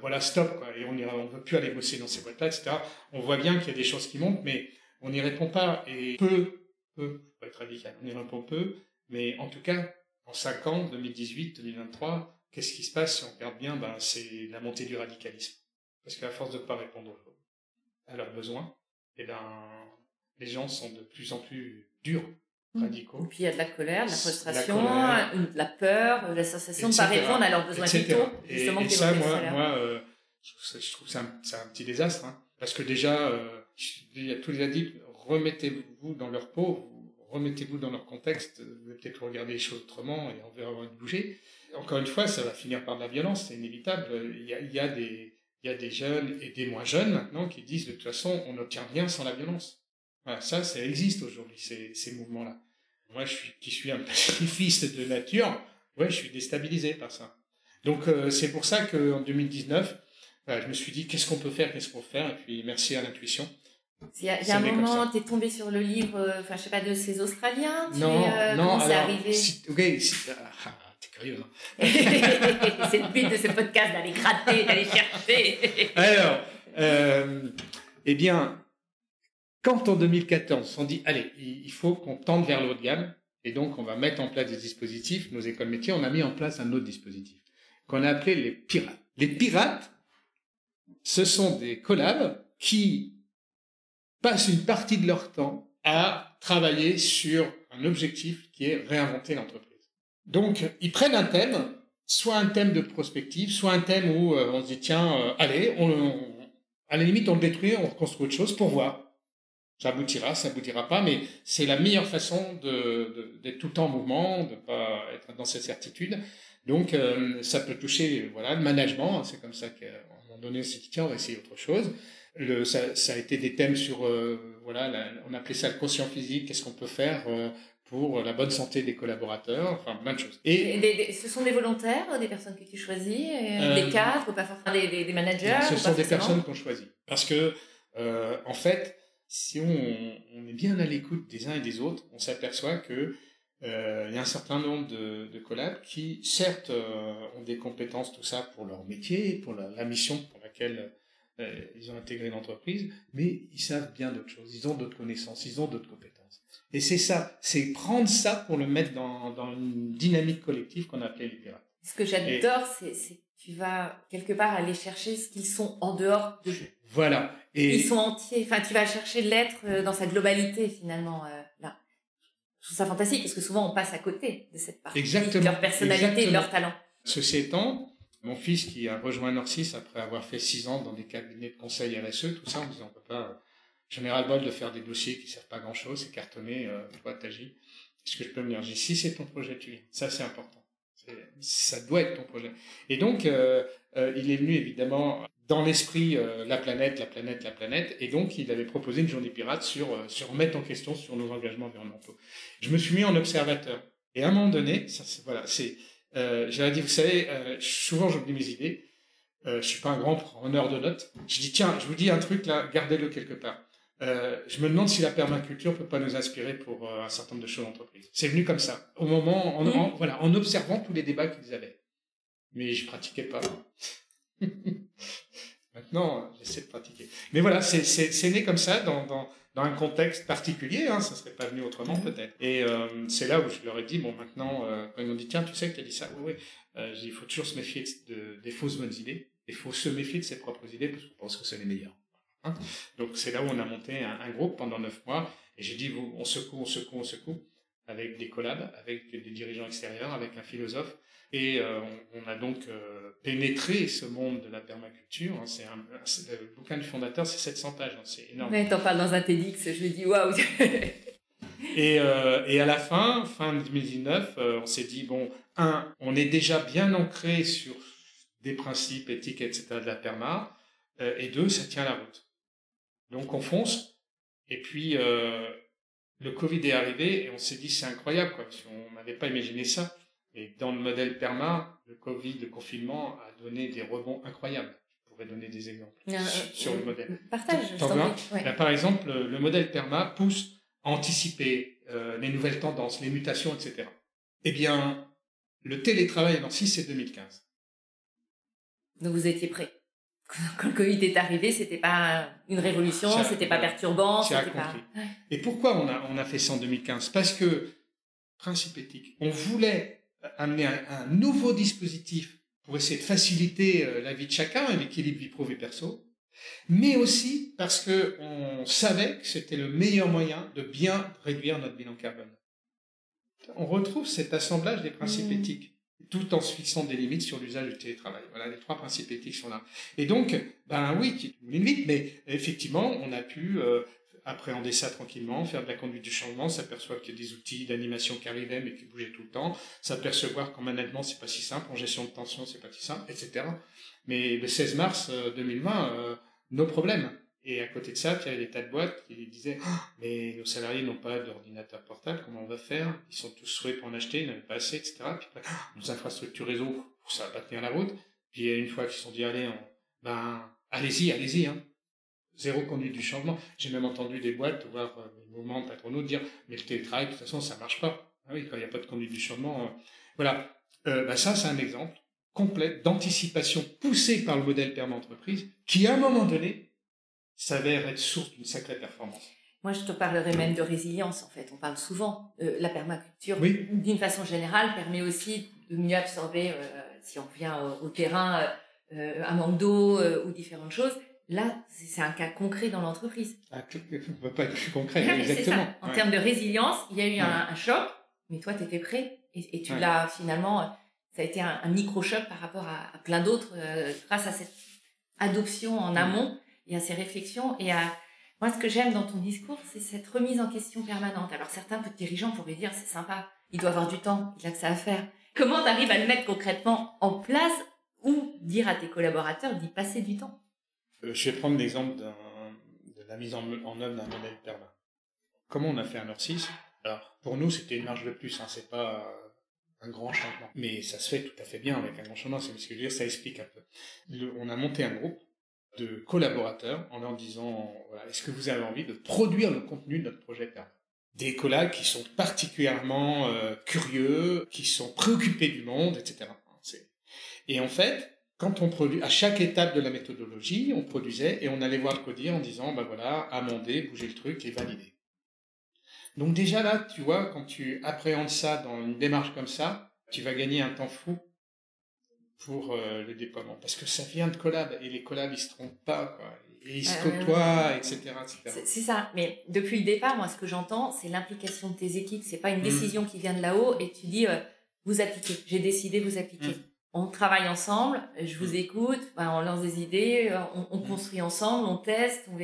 voilà stop quoi, et on ne on veut plus aller bosser dans ces boîtes-là, etc. On voit bien qu'il y a des choses qui montent, mais on n'y répond pas et peu, peu, faut être radical, on y répond peu, mais en tout cas en 5 ans, 2018, 2023, qu'est-ce qui se passe si on regarde bien? Ben, C'est la montée du radicalisme. Parce qu'à force de ne pas répondre à leurs besoins, et eh ben, les gens sont de plus en plus durs, mmh. radicaux. Et puis il y a de la colère, de la frustration, de la peur, la sensation de ne pas répondre à leurs besoins vitaux. Justement, et, ça, moi, moi euh, je trouve que c'est un, un, petit désastre. Hein. parce que déjà, euh, tous les dit, remettez-vous dans leur peau, remettez-vous dans leur contexte, vous allez peut-être regarder les choses autrement et on verra de bouger. Encore une fois, ça va finir par de la violence, c'est inévitable. Il y, a, des, jeunes et des moins jeunes maintenant qui disent de toute façon, on n'obtient rien sans la violence. Ça, ça existe aujourd'hui, ces, mouvements-là. Moi, je suis, qui suis un pacifiste de nature, ouais, je suis déstabilisé par ça. Donc, euh, c'est pour ça qu'en 2019, je me suis dit, qu'est-ce qu'on peut faire, qu'est-ce qu'on peut faire, et puis merci à l'intuition. Il y a, y a un moment, tu es tombé sur le livre, euh, enfin, je sais pas, de ces Australiens tu Non, es, euh, non, c'est arrivé ok, ah, t'es curieux. Hein. c'est le but de ce podcast, d'aller gratter, d'aller chercher. Alors, euh, eh bien, quand en 2014, on dit, allez, il faut qu'on tente vers le haut de gamme, et donc on va mettre en place des dispositifs, nos écoles métiers, on a mis en place un autre dispositif, qu'on a appelé les pirates. Les pirates, ce sont des collabs qui passent une partie de leur temps à travailler sur un objectif qui est réinventer l'entreprise. Donc, ils prennent un thème, soit un thème de prospective, soit un thème où euh, on se dit, tiens, euh, allez, à la limite, on le détruit, on reconstruit autre chose pour voir. Ça aboutira, ça aboutira pas, mais c'est la meilleure façon d'être tout le temps en mouvement, de pas être dans cette certitude. Donc, euh, ça peut toucher, voilà, le management. C'est comme ça qu'à un moment donné, on s'est dit, tiens, on va essayer autre chose le, ça, ça, a été des thèmes sur, euh, voilà, on appelait ça le quotient physique, qu'est-ce qu'on peut faire euh, pour la bonne santé des collaborateurs, enfin plein de choses. Et, ce sont des volontaires, des personnes que tu choisis, euh, des cadres, pas forcément des, des, managers Ce sont des personnes qu'on choisit. Parce que, en fait, si on, on, est bien à l'écoute des uns et des autres, on s'aperçoit que il y a un certain nombre de, de collabs qui, certes, ont des compétences, tout ça, pour leur métier, pour la, la mission pour laquelle euh, ils ont intégré l'entreprise, mais ils savent bien d'autres choses, ils ont d'autres connaissances, ils ont d'autres compétences. Et c'est ça, c'est prendre ça pour le mettre dans, dans une dynamique collective qu'on appelait les pirates. Ce que j'adore, c'est que tu vas quelque part aller chercher ce qu'ils sont en dehors de jeu. Voilà. Et... Ils sont entiers. Enfin, tu vas chercher l'être euh, dans sa globalité finalement euh, là. Je trouve ça fantastique parce que souvent on passe à côté de cette partie, Exactement. de leur personnalité, de leur talent. Ceci étant, mon fils qui a rejoint Norcis après avoir fait six ans dans des cabinets de conseil RSE, tout ça, on disant on peut pas, général bol de faire des dossiers qui servent pas grand chose, c'est cartonné, euh, toi t'agis. Est-ce que je peux me dire, si c'est ton projet, tu viens. Ça, c'est important. Ça doit être ton projet. Et donc, euh, euh, il est venu évidemment dans l'esprit euh, la planète, la planète, la planète, et donc il avait proposé une journée pirate sur euh, sur remettre en question sur nos engagements environnementaux. Je me suis mis en observateur. Et à un moment donné, ça, voilà, c'est euh, j'avais dit, vous savez, euh, souvent j'oublie mes idées. Euh, je suis pas un grand preneur de notes. Je dis, tiens, je vous dis un truc là, gardez-le quelque part. Euh, je me demande si la permaculture peut pas nous inspirer pour euh, un certain nombre de choses d'entreprise. C'est venu comme ça, au moment, en, mmh. voilà, en observant tous les débats qu'ils avaient. Mais je pratiquais pas. Maintenant, j'essaie de pratiquer. Mais voilà, c'est né comme ça dans, dans, dans un contexte particulier, hein, ça serait pas venu autrement mhm. peut-être. Et euh, c'est là où je leur ai dit, bon maintenant, euh, quand ils m'ont dit, tiens, tu sais que tu as dit ça, oui, oui, euh, il faut toujours se méfier de, des fausses bonnes idées, il faut se méfier de ses propres idées parce qu'on pense que c'est les meilleures. Hein? Donc c'est là où on a monté un, un groupe pendant neuf mois, et j'ai dit, vous, on secoue, on secoue, on secoue, avec des collabs, avec des dirigeants extérieurs, avec un philosophe, et euh, on, a donc euh, pénétré ce monde de la permaculture. Hein. c'est un, le bouquin du fondateur, c'est 700 pages, hein. c'est énorme. Ouais, t'en parles dans un TEDx, je me dis waouh. et, euh, et à la fin, fin 2019, on s'est dit bon, un, on est déjà bien ancré sur des principes éthiques, etc. de la perma, et deux, ça tient la route. Donc on fonce. Et puis le Covid est arrivé et on s'est dit c'est incroyable quoi. On n'avait pas imaginé ça Et dans le modèle PERMA, le Covid, le confinement a donné des rebonds incroyables. Je pourrais donner des exemples euh, sur le modèle. Partage. Ouais. par exemple, le modèle PERMA pousse à anticiper euh, les nouvelles tendances, les mutations, etc. Eh bien, le télétravail dans 6 c'est 2015. Donc vous étiez prêt. Quand le Covid est arrivé, c'était pas une révolution, c'était pas perturbant, c'était pas. Et pourquoi on a, on a fait ça en 2015 Parce que, principe éthique, on voulait amener un, nouveau dispositif pour essayer de faciliter euh, la vie de chacun et l'équilibre vie pro vie perso, mais aussi parce que on savait que c'était le meilleur moyen de bien réduire notre bilan carbone. On retrouve cet assemblage des principes mmh. éthiques tout en se fixant des limites sur l'usage du télétravail. Voilà, les trois principes éthiques sont là. Et donc, ben oui, qui vite, mais effectivement, on a pu euh, appréhender ça tranquillement, faire de la conduite du changement, s'aperçoit qu'il y a des outils d'animation qui arrivaient mais qui bougeaient tout le temps, s'apercevoir qu'en management c'est pas si simple, en gestion de tension c'est pas si simple, etc. Mais le 16 mars 2020, euh, euh, nos problèmes. Et à côté de ça, il y avait des tas de boîtes qui disaient ah, Mais nos salariés n'ont pas d'ordinateur portable, comment on va faire? Ils sont tous souhaits pour en acheter, ils n'en pas assez, etc. Puis, bah, nos infrastructures réseau, ça va pas tenir la route. Puis une fois qu'ils se sont dit Allez, ben, allez-y, allez-y. Hein. Zéro conduite du changement. J'ai même entendu des boîtes, voir euh, des mouvements patronaux dire Mais le télétravail, de toute façon, ça marche pas. Ah oui, quand il n'y a pas de conduite du changement. Euh, voilà. Euh, bah, ça, c'est un exemple complet d'anticipation poussée par le modèle permanent entreprise qui, à un moment donné, s'avère être source d'une sacrée performance. Moi, je te parlerai même de résilience, en fait. On parle souvent. Euh, la permaculture, d'une façon générale, permet aussi de mieux absorber, si on revient au, terrain, un manque d'eau ou différentes choses. Là, c'est un cas concret dans l'entreprise. Ah, ne peut pas être plus concret, exactement. En termes de résilience, il y a eu un, choc, mais toi, tu étais prêt. Et, tu l'as finalement, ça a été un, micro-choc par rapport à, à plein d'autres, grâce à cette adoption en amont et à ces réflexions et à moi ce que j'aime dans ton discours c'est cette remise en question permanente. Alors certains dirigeants pourraient dire c'est sympa il doit avoir du temps il a que ça à faire. Comment tu arrives à le mettre concrètement en place ou dire à tes collaborateurs d'y passer du temps? euh, je vais prendre l'exemple de la mise en, œuvre d'un modèle permanent comment on a fait un heure 6 alors pour nous c'était une marge de plus hein, c'est pas un grand changement. Mais ça se fait tout à fait bien avec un grand changement. C'est ce que je veux dire, ça explique un peu. on a monté un groupe de collaborateurs en leur disant est-ce que vous avez envie de produire le contenu de notre projet Perma Des collègues qui sont particulièrement euh, curieux, qui sont préoccupés du monde, etc. Et en fait, quand on produit, à chaque étape de la méthodologie, on produisait et on allait voir le codir en disant, ben voilà, amender, bouger le truc et valider. Donc déjà là, tu vois, quand tu appréhendes ça dans une démarche comme ça, tu vas gagner un temps fou pour euh, le déploiement. Parce que ça vient de collab et les collabs ils se trompent pas, quoi. Et ils se côtoient, etc. C'est ça. Mais depuis le départ, moi, ce que j'entends, c'est l'implication de tes équipes. C'est pas une mm. décision qui vient de là-haut et tu dis, euh, vous appliquez. J'ai décidé, vous appliquez. Mm. On travaille ensemble, je vous mm. écoute, on lance des idées, euh, on, construit ensemble, on teste, on,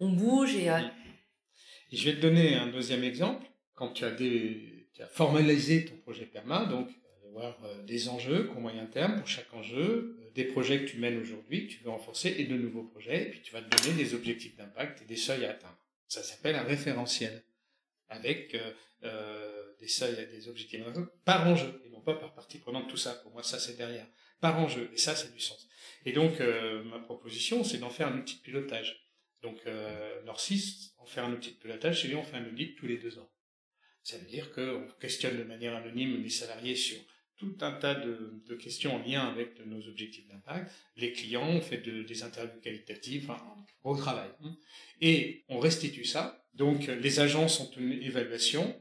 on bouge et, et, Je vais te donner un deuxième exemple. Quand tu as, des, tu as formalisé ton projet PERMA, donc avoir euh, des enjeux au moyen terme pour chaque enjeu, euh, des projets que tu mènes aujourd'hui, que tu veux renforcer, et de nouveaux projets, et puis tu vas te donner des objectifs d'impact et des seuils à atteindre. Ça s'appelle un référentiel, avec euh, des seuils et des objectifs par enjeu, et non pas par partie prenante, tout ça. Pour moi, ça c'est derrière. Par enjeu, et ça, c'est du sens. Et donc, ma proposition, c'est d'en faire un outil de pilotage. Donc, euh, 6, en un outil de pilotage, lui, on fait un audit tous les deux ans. Ça veut dire qu'on questionne de manière anonyme les salariés sur tout un tas de, questions en lien avec nos objectifs d'impact. Les clients, ont fait des interviews qualitatives, enfin, au travail. Hein. Et on restitue ça. Donc, les agents sont une évaluation,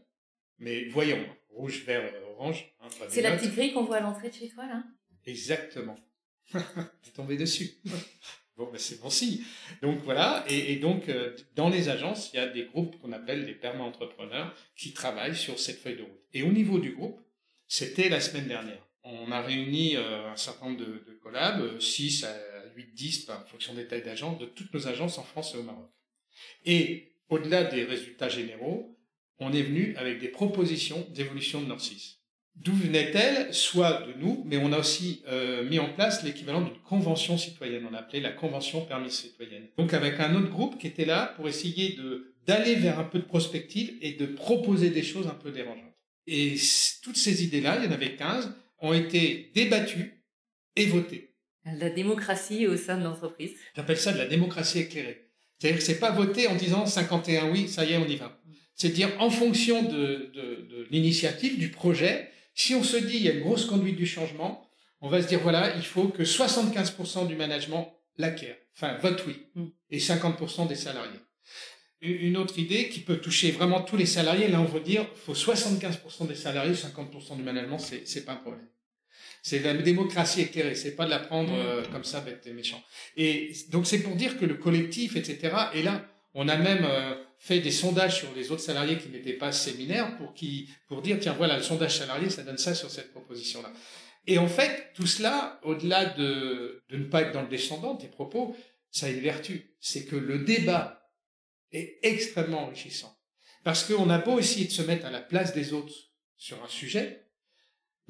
mais voyons, rouge, vert, orange. Hein, C'est la petite grille qu'on voit à l'entrée de chez toi, là Exactement. T'es tombé dessus. Bon, ben c'est bon signe. Donc voilà, et, donc euh, dans les agences, il y a des groupes qu'on appelle des perma-entrepreneurs qui travaillent sur cette feuille de route. Et au niveau du groupe, c'était la semaine dernière. On a réuni euh, un certain nombre de, de collabs, 6 à 8, 10, en fonction des tailles d'agence, de toutes nos agences en France et au Maroc. Et au-delà des résultats généraux, on est venu avec des propositions d'évolution de Nord6. D'où venaient-elles Soit de nous, mais on a aussi euh, mis en place l'équivalent d'une convention citoyenne. On appelait la convention permis citoyenne. Donc avec un autre groupe qui était là pour essayer de d'aller vers un peu de prospective et de proposer des choses un peu dérangeantes. Et toutes ces idées-là, il y en avait 15, ont été débattues et votées. La démocratie au sein de l'entreprise. J'appelle ça de la démocratie éclairée. C'est-à-dire que c'est pas voter en disant 51 oui, ça y est, on y va. C'est dire en fonction de, de, de l'initiative, du projet, si on se dit il y a une grosse conduite du changement, on va se dire voilà, il faut que 75% du management l'acquiert, enfin vote oui, mm. et 50% des salariés. Une autre idée qui peut toucher vraiment tous les salariés, là on veut dire faut 75% des salariés, 50% du management, c'est c'est pas un problème. C'est la démocratie éclairée, c'est pas de la prendre mm. euh, comme ça bête et méchant. Et donc c'est pour dire que le collectif, etc. Et là, on a même euh, fait des sondages sur les autres salariés qui n'étaient pas séminaires pour qui pour dire tiens voilà le sondage salarié ça donne ça sur cette proposition là. Et en fait tout cela au-delà de de ne pas être dans le descendant tes propos ça a une vertu c'est que le débat est extrêmement enrichissant parce qu'on a beau essayer de se mettre à la place des autres sur un sujet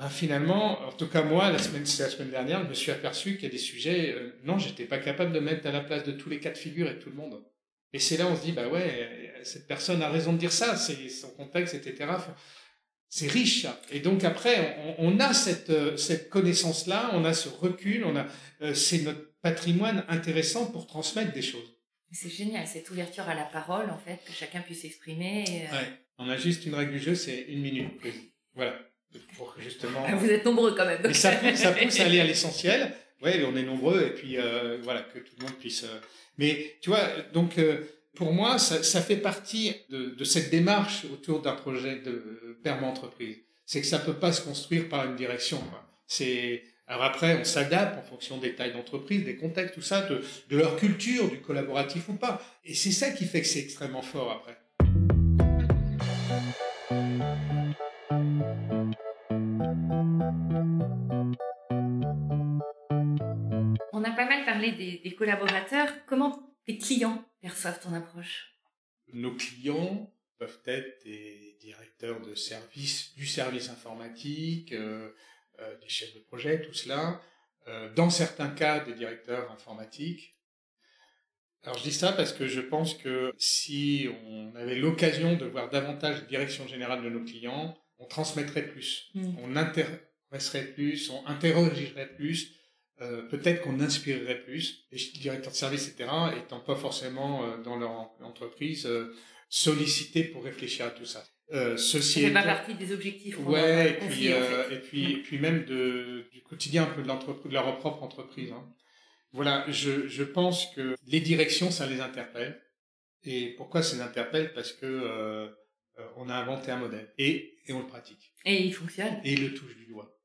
ben finalement, en tout cas moi, la semaine, la semaine dernière, je me suis aperçu qu'il y a des sujets, euh, non, j'étais pas capable de mettre à la place de tous les cas de figure et tout le monde. Et c'est là où on se dit, bah ouais, cette personne a raison de dire ça, c'est son contexte, etc. C'est riche. Et donc après, on, a cette, cette connaissance-là, on a ce recul, on a, euh, c'est notre patrimoine intéressant pour transmettre des choses. C'est génial, cette ouverture à la parole, en fait, que chacun puisse s'exprimer. Euh, ouais. On a juste une règle du jeu, c'est une minute. Voilà. Pour justement. Vous êtes nombreux quand même. Ça pousse, ça pousse à aller à l'essentiel. Ouais, on est nombreux et puis euh, voilà que tout le monde puisse. Euh, mais tu vois, donc euh, pour moi, ça, fait partie de, cette démarche autour d'un projet de perma entreprise. C'est que ça peut pas se construire par une direction. C'est alors après, on s'adapte en fonction des tailles d'entreprise, des contextes, tout ça, de leur culture, du collaboratif ou pas. Et c'est ça qui fait que c'est extrêmement fort après. Des, collaborateurs. Comment tes clients perçoivent ton approche? Nos clients peuvent être des directeurs de service, du service informatique, euh, euh, des chefs de projet, tout cela. Euh, dans certains cas, des directeurs informatiques. Alors je dis ça parce que je pense que si on avait l'occasion de voir davantage de direction générale de nos clients, on transmettrait plus, mm. on intéresserait plus, on interrogerait plus, euh, peut-être qu'on inspirerait plus, les directeurs de service, etc., étant pas forcément euh, dans leur entreprise euh, sollicités pour réfléchir à tout ça. Euh, ceci ça fait pas partie des objectifs. Ouais, et puis, et puis, et puis même de, du quotidien un peu de de leur propre entreprise. Hein. Voilà, je, je pense que les directions, ça les interpelle. Et pourquoi ça les interpelle? Parce que on a inventé un modèle et, et on le pratique. Et il fonctionne. Et il le touche du doigt.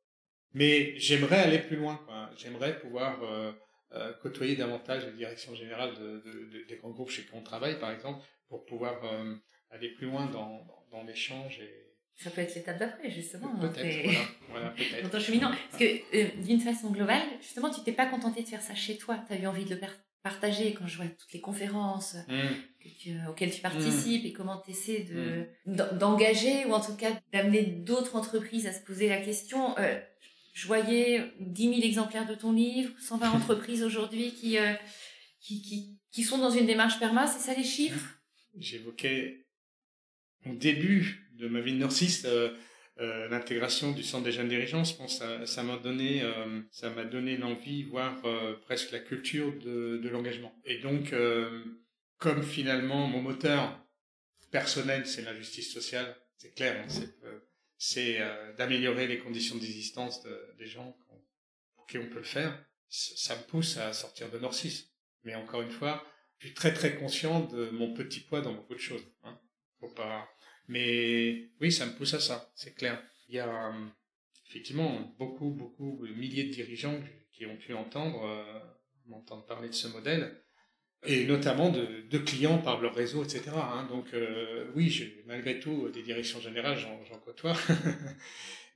Mais j'aimerais aller plus loin. Quoi. J'aimerais pouvoir euh, euh, côtoyer davantage les directions générales de, de, des grands groupes chez qui on travaille, par exemple, pour pouvoir euh, aller plus loin dans, dans, l'échange et ça peut être l'étape d'après, justement. Peut-être, voilà, voilà peut-être. Dans ton. Parce que, d'une façon globale, justement, tu t'es pas contenté de faire ça chez toi. Tu as eu envie de le partager quand je vois toutes les conférences mmh. auxquelles tu participes et comment tu essaies de, mmh. d'engager ou en tout cas d'amener d'autres entreprises à se poser la question. Euh, je voyais 10 000 exemplaires de ton livre, 120 entreprises aujourd'hui qui, euh, qui, qui, qui, sont dans une démarche perma, c'est ça les chiffres? J'évoquais au début de ma vie de nordiste euh, euh, l'intégration du centre des jeunes dirigeants. Je pense ça, ça m'a donné, ça m'a donné l'envie, voire presque la culture de, de l'engagement. Et donc, comme finalement mon moteur personnel, c'est l'injustice sociale, c'est clair, hein, c'est c'est euh, d'améliorer les conditions d'existence des gens pour qui on peut le faire. Ça me pousse à sortir de Norcis. Mais encore une fois, je suis très très conscient de mon petit poids dans beaucoup de choses. Hein. Faut pas. Mais oui, ça me pousse à ça, c'est clair. Il y a euh, effectivement beaucoup beaucoup de milliers de dirigeants qui ont pu entendre euh, m'entendre parler de ce modèle et notamment de, de, clients par leur réseau, etc. Hein. Donc euh, oui, malgré tout, des directions générales, j'en côtoie.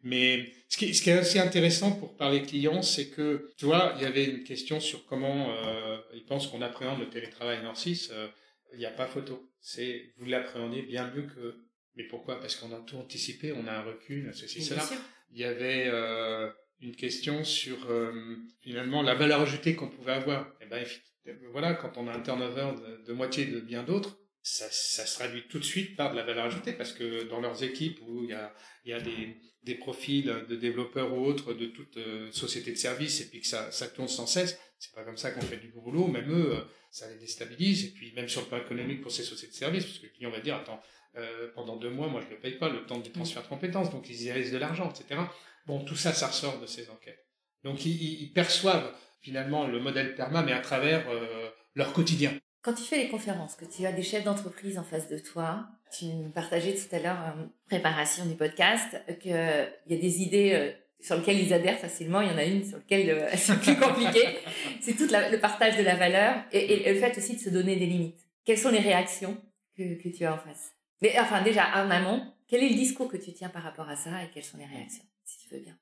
Mais ce qui, ce qui, est aussi intéressant pour parler clients, c'est que, tu vois, il y avait une question sur comment euh, ils pensent qu'on appréhende le télétravail Norcis. Euh, il n'y a pas photo. C'est vous l'appréhendez bien mieux que. Mais pourquoi? Parce qu'on a tout anticipé, on a un recul, ceci, cela. Il y avait euh, une question sur euh, finalement la valeur ajoutée qu'on pouvait avoir. Et eh ben voilà, quand on a un turnover de, moitié de bien d'autres, ça, ça, se traduit tout de suite par de la valeur ajoutée parce que dans leurs équipes où il y a, y a des, des profils de développeurs ou autres de toute euh, société de service et puis que ça, ça tourne sans cesse, c'est pas comme ça qu'on fait du boulot. Même eux, euh, ça les déstabilise. Et puis même sur le plan économique pour ces sociétés de service, parce que le client va dire attends, euh, pendant deux mois, moi je le paye pas le temps du transfert de compétences, donc ils y risquent de l'argent, etc. Bon, tout ça, ça ressort de ces enquêtes. Donc ils, ils perçoivent finalement le modèle PERMA, mais à travers leur quotidien. Quand tu fais les conférences, que tu as des chefs d'entreprise en face de toi, tu me partageais tout à l'heure en préparation du podcast qu'il y a des idées euh, sur lesquelles ils adhèrent facilement. Il y en a une sur laquelle euh, c'est plus compliqué. c'est tout le partage de la valeur et, le fait aussi de se donner des limites. Quelles sont les réactions que, que tu as en face? Mais enfin, déjà, en amont, quel est le discours que tu tiens par rapport à ça et quelles sont les réactions, si tu veux bien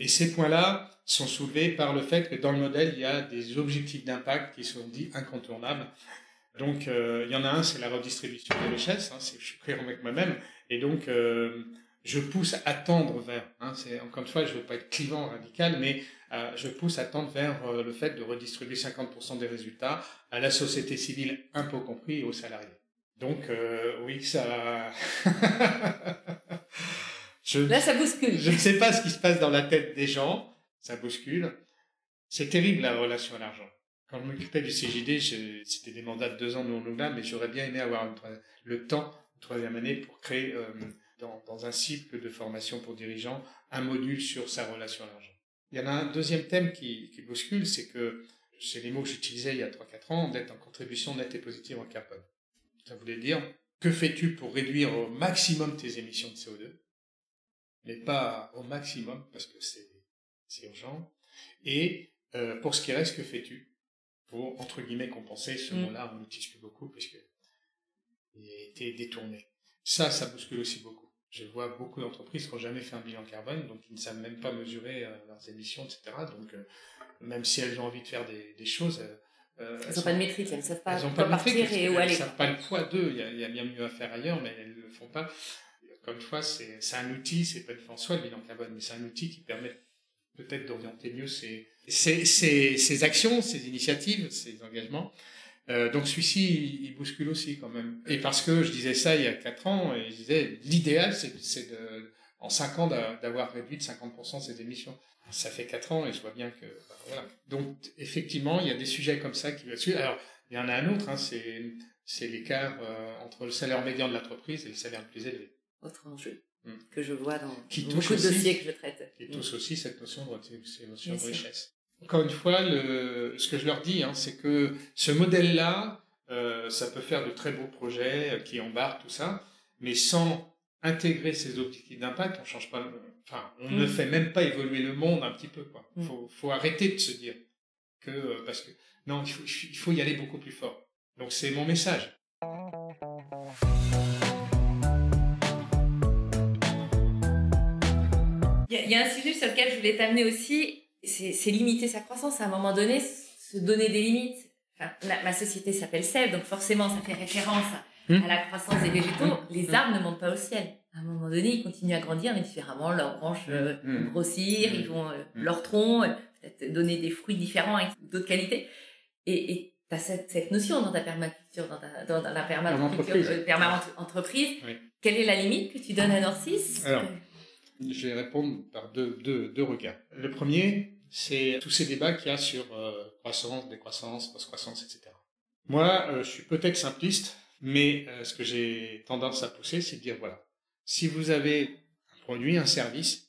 et ces points-là sont soulevés par le fait que dans le modèle, il y a des objectifs d'impact qui sont dits incontournables. Donc, euh, il y en a un, c'est la redistribution des richesses, hein, je suis clair avec moi-même, et donc euh, je pousse à tendre vers, hein, encore une fois, je ne veux pas être clivant radical, mais euh, je pousse à tendre vers le fait de redistribuer 50% des résultats à la société civile, impôts compris, et aux salariés. Donc, oui, ça... Je, Là, ça bouscule. Je ne sais pas ce qui se passe dans la tête des gens. Ça bouscule. C'est terrible, la relation à l'argent. Quand je m'occupais du CJD, c'était des mandats de deux ans non renouvelables, mais j'aurais bien aimé avoir le temps, une troisième année, pour créer, euh, dans, dans, un cycle de formation pour dirigeants, un module sur sa relation à l'argent. Il y en a un deuxième thème qui, qui bouscule, c'est que, c'est les mots que j'utilisais il y a 3-4 ans, d'être en contribution nette et positive en carbone. Ça voulait dire, que fais-tu pour réduire au maximum tes émissions de CO2 mais pas au maximum parce que c'est urgent. Et euh, pour ce qui reste, que fais-tu pour entre guillemets compenser ce mm. mot-là On l'utilise plus beaucoup puisque il a été détourné. Ça, ça bouscule aussi beaucoup. Je vois beaucoup d'entreprises qui n'ont jamais fait un bilan carbone, donc ils ne savent même pas mesurer euh, leurs émissions, etc. Donc euh, même si elles ont envie de faire des, des choses, euh, elles n'ont pas de métrique, elles ne savent pas, elles ont pas partir et où aller. Elles ne savent pas le poids d'eux. Il y, a, il y a bien mieux à faire ailleurs, mais elles ne le font pas une fois, c'est un outil, c'est pas en soi le bilan carbone, mais c'est un outil qui permet peut-être d'orienter mieux ses, ses, actions, ses initiatives, ses engagements. Euh, donc celui-ci, il, bouscule aussi quand même. Et parce que je disais ça il y a 4 ans, et je disais, l'idéal, c'est en 5 ans d'avoir réduit de 50% ses émissions. Ça fait 4 ans et je vois bien que... Ben, voilà. Donc effectivement, il y a des sujets comme ça qui suivre. Alors, il y en a un autre, hein, c'est l'écart euh, entre le salaire médian de l'entreprise et le salaire le plus élevé autre enjeu mm. que je vois dans qui beaucoup de dossiers que je traite. Qui touche aussi cette notion de, cette notion de richesse. Encore une fois, le, ce que je leur dis, hein, c'est que ce modèle-là, euh, ça peut faire de très beaux projets euh, qui embarquent tout ça, mais sans intégrer ces objectifs d'impact, on change pas. Enfin, on ne mm. fait même pas évoluer le monde un petit peu. Quoi. Mm. Faut, faut arrêter de se dire que euh, parce que non, il faut, il faut y aller beaucoup plus fort. Donc c'est mon message. Il y, a un sujet sur lequel je voulais t'amener aussi, c'est limiter sa croissance. À un moment donné, se donner des limites. Enfin, ma société s'appelle Sève, donc forcément, ça fait référence à, hmm. la croissance des végétaux. Hmm. Les hmm. arbres ne montent pas au ciel. À un moment donné, ils continuent à grandir, mais différemment. Leurs branches euh, vont grossir, ils vont, euh, leur tronc, euh, peut-être donner des fruits différents avec d'autres qualités. Et tu as cette, notion dans ta permaculture, dans, ta, dans, la permaculture, perma-entreprise. Quelle est la limite que tu donnes à Norcis je vais répondre par deux, deux, deux regards. Le premier, c'est tous ces débats qu'il y a sur euh, croissance, décroissance, post-croissance, etc. Moi, euh, je suis peut-être simpliste, mais euh, ce que j'ai tendance à pousser, c'est de dire, voilà, si vous avez un produit, un service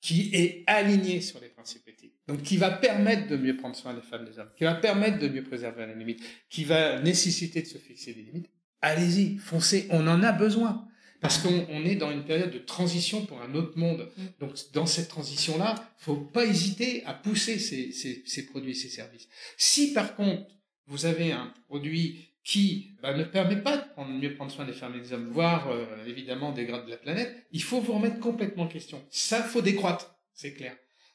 qui est aligné sur les principes éthiques, donc qui va permettre de mieux prendre soin des femmes des hommes, qui va permettre de mieux préserver les limites, qui va nécessiter de se fixer des limites, allez-y, foncez, on en a besoin. Parce qu'on est dans une période de transition pour un autre monde. Mm. Donc, dans cette transition-là, faut pas hésiter à pousser ces, ces, ces, produits et ces services. Si, par contre, vous avez un produit qui bah, ne permet pas de prendre, mieux prendre soin des femmes et des hommes, voire euh, évidemment des grades de la planète, il faut vous remettre complètement en question. Ça, faut décroître, c'est clair.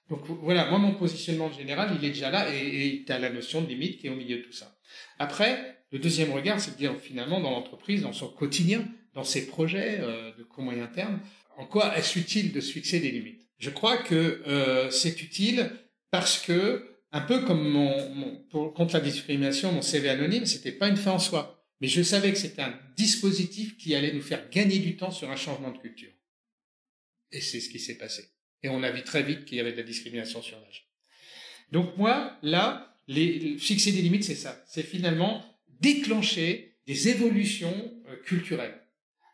Donc voilà, moi mon positionnement général, il est déjà là et tu as la notion de limite qui est au milieu de tout ça. Après, le deuxième regard, c'est de dire finalement dans l'entreprise, dans son quotidien, dans ses projets euh, de court moyen terme, en quoi est-ce utile de se fixer des limites? Je crois que euh, c'est utile parce que, un peu comme mon, mon pour, contre la discrimination, mon CV anonyme, c'était pas une fin en soi, Mais je savais que c'était un dispositif qui allait nous faire gagner du temps sur un changement de culture. Et c'est ce qui s'est passé. Et on a vu très vite qu'il y avait de la discrimination sur l'âge. Donc moi, là, les, fixer des limites, c'est ça. C'est finalement déclencher des évolutions euh, culturelles.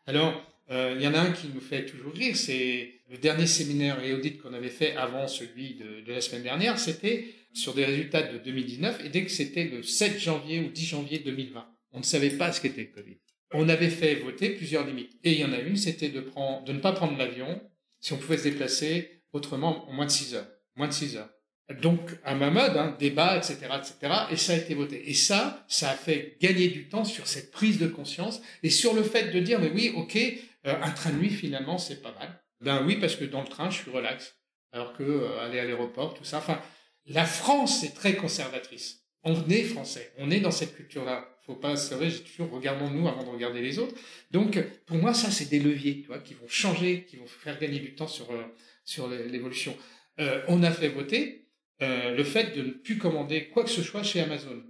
Alors, euh, il y en a un qui nous fait toujours rire, c'est le dernier séminaire et audit qu'on avait fait avant celui de, la semaine dernière, c'était sur des résultats de 2019, et dès que c'était le 7 janvier ou 10 janvier 2020, on ne savait pas ce qu'était le Covid. On avait fait voter plusieurs limites. Et il y en a une, c'était de ne pas prendre l'avion si on pouvait se déplacer autrement en moins de 6 heures. Moins de 6 heures. Donc, à ma mode, hein, débat, etc., etc., et ça a été voté. Et ça, ça a fait gagner du temps sur cette prise de conscience et sur le fait de dire, mais oui, ok, euh, un train de nuit, finalement, c'est pas mal. Ben oui, parce que dans le train, je suis relax. Alors que euh, aller à l'aéroport, tout ça. Enfin, la France est très conservatrice. On est français. On est dans cette culture-là. Faut pas se j'ai toujours regardons-nous avant de regarder les autres. Donc, pour moi, ça, c'est des leviers, tu vois, qui vont changer, qui vont faire gagner du temps sur, euh, sur l'évolution. on a fait voter euh, le fait de ne plus commander quoi que ce soit chez Amazon.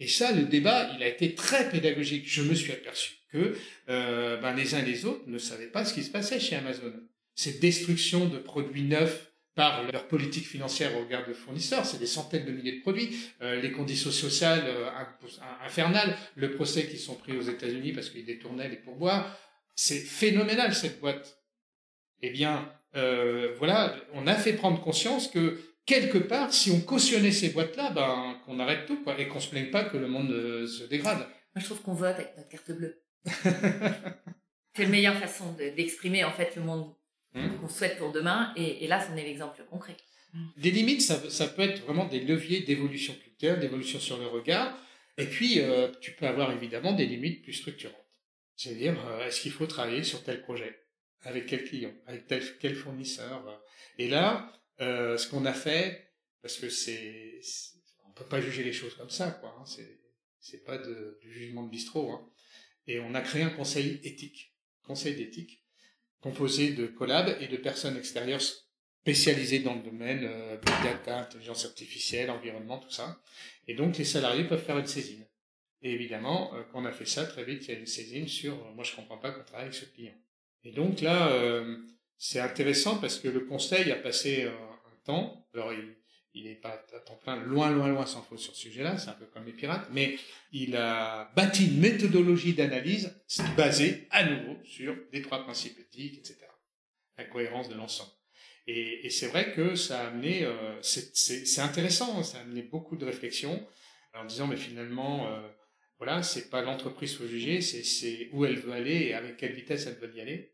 Et ça, le débat, il a été très pédagogique. Je me suis aperçu que euh, ben, les uns et les autres ne savaient pas ce qui se passait chez Amazon. Cette destruction de produits neufs par leur politique financière au regard de fournisseurs, c'est des centaines de milliers de produits, euh, les conditions sociales euh, infernales, le procès qui sont pris aux États-Unis parce qu'ils détournaient les pourboires, c'est phénoménal cette boîte. Eh bien, euh, voilà, on a fait prendre conscience que quelque part, si on cautionnait ces boîtes-là, ben, qu'on arrête tout, quoi, et qu'on se plaigne pas que le monde euh, se dégrade. Moi, je trouve qu'on vote avec notre carte bleue. c'est la meilleure façon d'exprimer, en fait, le monde hmm. qu'on souhaite pour demain, et, là, c'en est l'exemple concret. Des limites, ça, ça, peut être vraiment des leviers d'évolution culturelle, d'évolution sur le regard, et puis, euh, tu peux avoir évidemment des limites plus structurantes. C'est-à-dire, euh, est-ce qu'il faut travailler sur tel projet Avec quel client Avec tel, quel fournisseur Et là, euh, ce qu'on a fait, parce que c'est, on peut pas juger les choses comme ça, quoi. Hein, c'est, c'est pas de, du jugement de bistrot. Hein. Et on a créé un conseil éthique, conseil d'éthique, composé de collabs et de personnes extérieures spécialisées dans le domaine euh, big data, intelligence artificielle, environnement, tout ça. Et donc les salariés peuvent faire une saisine. Et évidemment, euh, quand on a fait ça, très vite, il y a une saisine sur euh, moi je comprends pas qu'on travaille avec ce client. Et donc là, euh, c'est intéressant parce que le conseil a passé un, temps. Alors, il, il n'est pas à temps plein, loin, loin, loin sans faute sur ce sujet-là, c'est un peu comme les pirates, mais il a bâti une méthodologie d'analyse basée à nouveau sur des trois principes éthiques, etc. La cohérence de l'ensemble. Et, et c'est vrai que ça a amené, euh, c'est intéressant, ça a amené beaucoup de réflexions en disant, mais finalement, euh, voilà, c'est pas l'entreprise faut juger, c'est où elle veut aller et avec quelle vitesse elle veut y aller.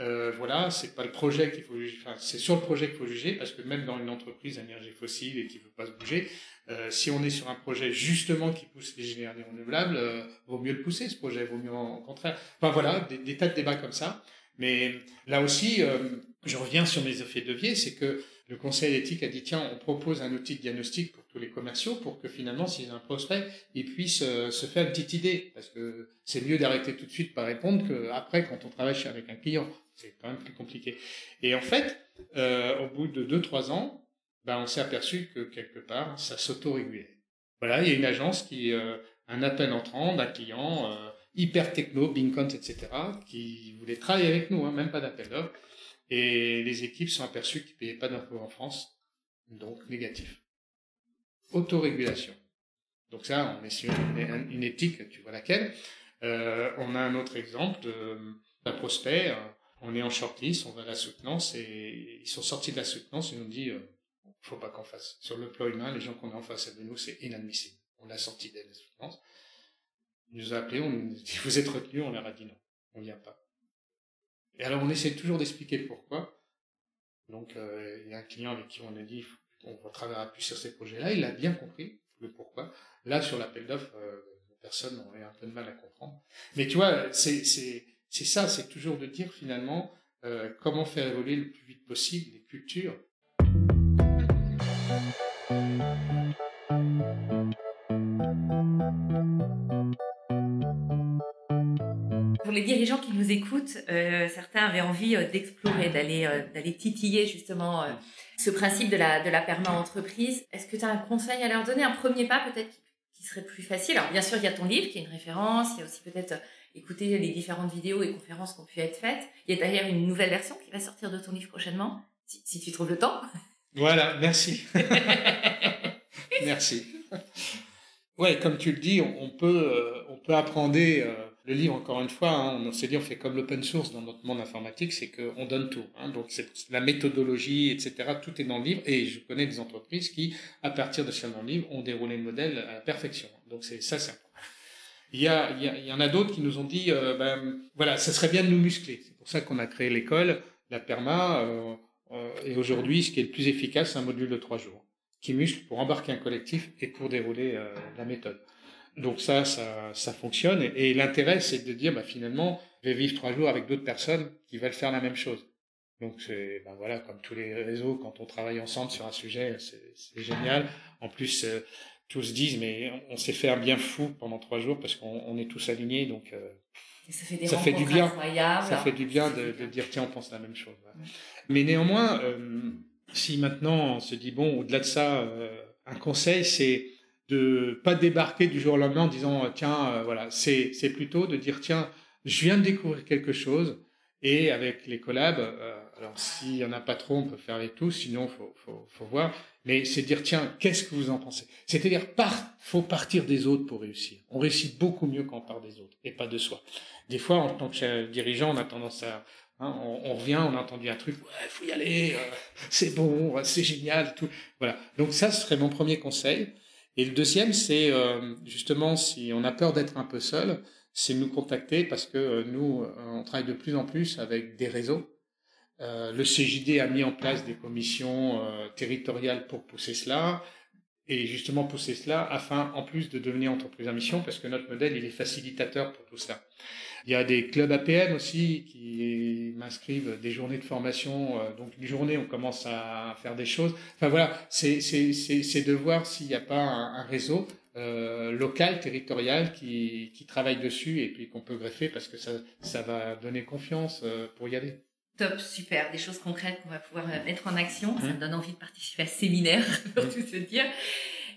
Euh, voilà, c'est pas le projet qu'il faut juger, enfin, c'est sur le projet qu'il faut juger, parce que même dans une entreprise à fossile et qui veut pas se bouger, euh, si on est sur un projet justement qui pousse les énergies renouvelables, euh, vaut mieux le pousser ce projet, vaut mieux en, contraire. Enfin voilà, des, tas de débats comme ça. Mais là aussi, euh, je reviens sur mes effets de levier, c'est que le conseil d'éthique a dit tiens, on propose un outil de diagnostic pour tous les commerciaux pour que finalement, s'ils ont un prospect, ils puissent euh, se faire une petite idée. Parce que c'est mieux d'arrêter tout de suite par répondre qu'après, quand on travaille avec un client. C'est quand même plus compliqué. Et en fait, euh, au bout de 2-3 ans, ben, on s'est aperçu que quelque part, ça s'auto-régulait. Voilà, il y a une agence qui, euh, un appel entrant d'un client euh, hyper techno, Bincont, etc., qui voulait travailler avec nous, hein, même pas d'appel d'offres. Et les équipes sont aperçues qu'ils ne payaient pas d'impôts en France, donc négatif. Autorégulation. Donc ça, on est sur une, éthique, tu vois laquelle. Euh, on a un autre exemple d'un prospect on est en shortlist, on va à la soutenance et ils sont sortis de la soutenance et nous dit euh, faut pas qu'on fasse. Sur le plan humain, les gens qu'on a en face de nous, c'est inadmissible. On l'a sorti de la soutenance. Il nous a appelé, on nous dit vous êtes retenu, on leur a dit non, on vient pas. Et alors on essaie toujours d'expliquer pourquoi. Donc euh, il y a un client avec qui on a dit on va travailler plus sur ces projets-là, il a bien compris le pourquoi. Là sur l'appel d'offres, euh, personne aurait un peu de mal à comprendre. Mais tu vois, c'est c'est ça, c'est toujours de dire finalement euh, comment faire évoluer le plus vite possible les cultures. Les dirigeants qui nous écoutent, euh, certains avaient envie euh, d'explorer, d'aller d'aller titiller justement ce principe de la, de la perma-entreprise. Est-ce que tu as un conseil à leur donner, un premier pas peut-être qui qui serait plus facile? Alors bien sûr, il y a ton livre qui est une référence, il y a aussi peut-être écouter les différentes vidéos et conférences qui ont pu être faites. Il y a d'ailleurs une nouvelle version qui va sortir de ton livre prochainement, si, si tu trouves le temps. Voilà, merci. merci. Ouais, comme tu le dis, on, peut, euh, on peut apprendre euh, le livre encore une fois. Hein, on s'est dit, on fait comme l'open source dans notre monde informatique, c'est qu'on donne tout. Hein, donc c'est la méthodologie, etc. Tout est dans le livre. Et je connais des entreprises qui, à partir de ce livre, ont déroulé le modèle à perfection. Donc c'est ça, c'est il y, a, il, y en a d'autres qui nous ont dit, euh, ben, voilà, ça serait bien de nous muscler. C'est pour ça qu'on a créé l'école, la PERMA. Euh, euh, et aujourd'hui, ce qui est le plus efficace, c'est un module de trois jours qui muscle pour embarquer un collectif et pour dérouler la méthode. Donc ça, ça, ça fonctionne. Et, l'intérêt, c'est de dire, bah, finalement, je vais vivre trois jours avec d'autres personnes qui veulent faire la même chose. Donc c'est, ben voilà, comme tous les réseaux, quand on travaille ensemble sur un sujet, c'est génial. En plus, tous disent, mais on s'est fait un bien fou pendant trois jours parce qu'on est tous alignés, donc euh, ça fait, ça fait du bien. Ça fait du bien de, de, dire, tiens, on pense la même chose. Mais néanmoins, euh, si maintenant on se dit, bon, au-delà de ça, euh, un conseil, c'est de pas débarquer du jour au lendemain en disant, tiens, voilà, c'est plutôt de dire, tiens, je viens de découvrir quelque chose, et avec les collabs, alors s'il y en a pas trop, on peut faire avec tous, sinon faut, faut, faut voir mais c'est dire tiens, qu'est-ce que vous en pensez? C'est-à-dire, part, faut partir des autres pour réussir. On réussit beaucoup mieux quand on part des autres et pas de soi. Des fois, en tant que dirigeant, on a tendance à, hein, on, revient, on a entendu un truc, ouais, faut y aller, euh, c'est bon, c'est génial, tout. Voilà. Donc ça, ce serait mon premier conseil. Et le deuxième, c'est euh, justement si on a peur d'être un peu seul, c'est nous contacter parce que euh, nous, on travaille de plus en plus avec des réseaux. Euh, le CJD a mis en place des commissions euh, territoriales pour pousser cela et justement pousser cela afin, en plus de devenir entreprise à mission, parce que notre modèle, il est facilitateur pour tout cela. Il y a des clubs APN aussi qui m'inscrivent des journées de formation. Euh, donc, une journée, on commence à faire des choses. Enfin voilà, c'est de voir s'il n'y a pas un, réseau local, territorial qui, qui travaille dessus et puis qu'on peut greffer parce que ça, ça va donner confiance pour y aller. Top, super, des choses concrètes qu'on va pouvoir euh, mettre en action. Ça me donne envie de participer à ce séminaire, pour tout se dire.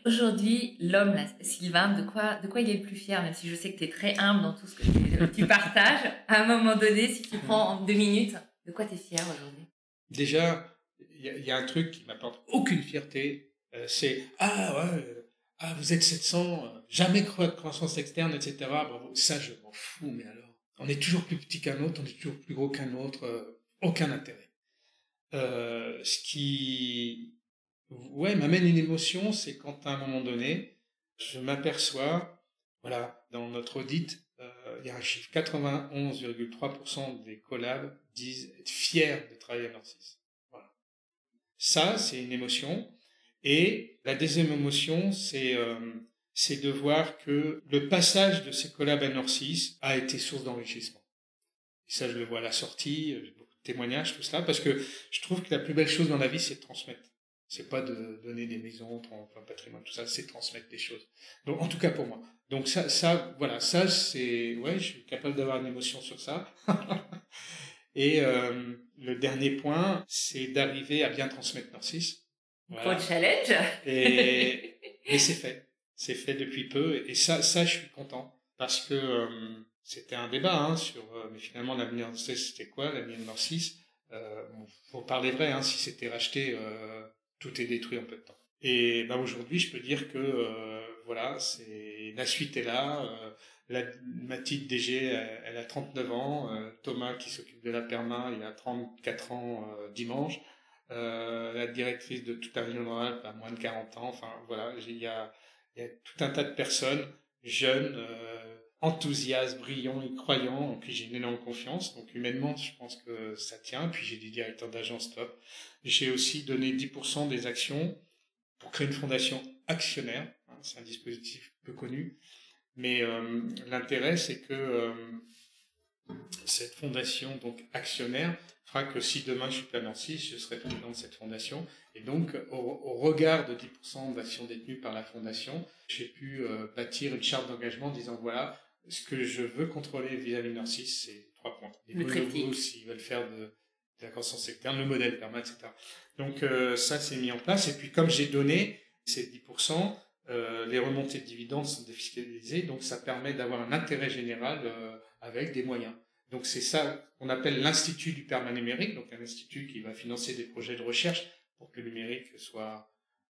Aujourd'hui, l'homme, Sylvain, de quoi, de quoi il est le plus fier, même si je sais que tu es très humble dans tout ce que tu, partages. À un moment donné, si tu prends en deux minutes, de quoi tu es fier aujourd'hui? Déjà, il y, a un truc qui m'apporte aucune fierté, euh, c'est Ah ouais, euh, ah, vous êtes 700, jamais de croissance externe, etc. Bravo. Ça, je m'en fous, mais alors. On est toujours plus petit qu'un autre, on est toujours plus gros qu'un autre aucun intérêt. Euh, ce qui ouais, m'amène une émotion, c'est quand à un moment donné, je m'aperçois, voilà, dans notre audit, euh, il y a un chiffre, 91,3% des collabs disent être fiers de travailler à Narcisse. Voilà. Ça, c'est une émotion. Et la deuxième émotion, c'est euh, c'est de voir que le passage de ces collabs à Narcisse a été source d'enrichissement. Et ça, je le vois à la sortie, témoignages, tout cela, parce que je trouve que la plus belle chose dans la vie, c'est de transmettre. C'est pas de donner des maisons, enfin, patrimoine, tout ça, c'est transmettre des choses. Donc, en tout cas pour moi. Donc ça, ça, voilà, ça c'est, ouais, je suis capable d'avoir une émotion sur ça. Et euh, le dernier point, c'est d'arriver à bien transmettre Narcisse. Voilà. challenge. Et, et c'est fait. C'est fait depuis peu. Et ça, ça, je suis content parce que euh, c'était un débat hein, sur, euh, mais finalement l'avenir de c'était quoi l'avenir de Narcisse euh, Pour parler vrai, hein, si c'était racheté, euh, tout est détruit en peu de temps. Et ben, aujourd'hui, je peux dire que euh, voilà, c'est la suite est là. la, ma petite DG, elle, a 39 ans. Thomas, qui s'occupe de la perma, il a 34 ans dimanche. la directrice de toute la région a moins de 40 ans. Enfin voilà, il y a, y a tout un tas de personnes jeunes enthousiaste, brillant et croyant. puis j'ai une énorme confiance. Donc humainement, je pense que ça tient. Puis j'ai des directeurs d'agence top. J'ai aussi donné 10% des actions pour créer une fondation actionnaire. Hein, c'est un dispositif peu connu. Mais euh, l'intérêt, c'est que euh, cette fondation, donc actionnaire, fera que si demain je suis pas Nancy, je serai président de cette fondation. Et donc, au, regard de 10% d'actions détenues par la fondation, j'ai pu euh, bâtir une charte d'engagement disant voilà, ce que je veux contrôler vis-à-vis de Narcisse, c'est trois points. Les le s'ils veulent faire de, la croissance externe, le modèle permet, etc. Donc euh, ça, c'est mis en place. Et puis comme j'ai donné ces 10%, les remontées de dividendes sont défiscalisées, donc ça permet d'avoir un intérêt général avec des moyens. Donc c'est ça qu'on appelle l'Institut du permanent numérique, donc un institut qui va financer des projets de recherche pour que le numérique soit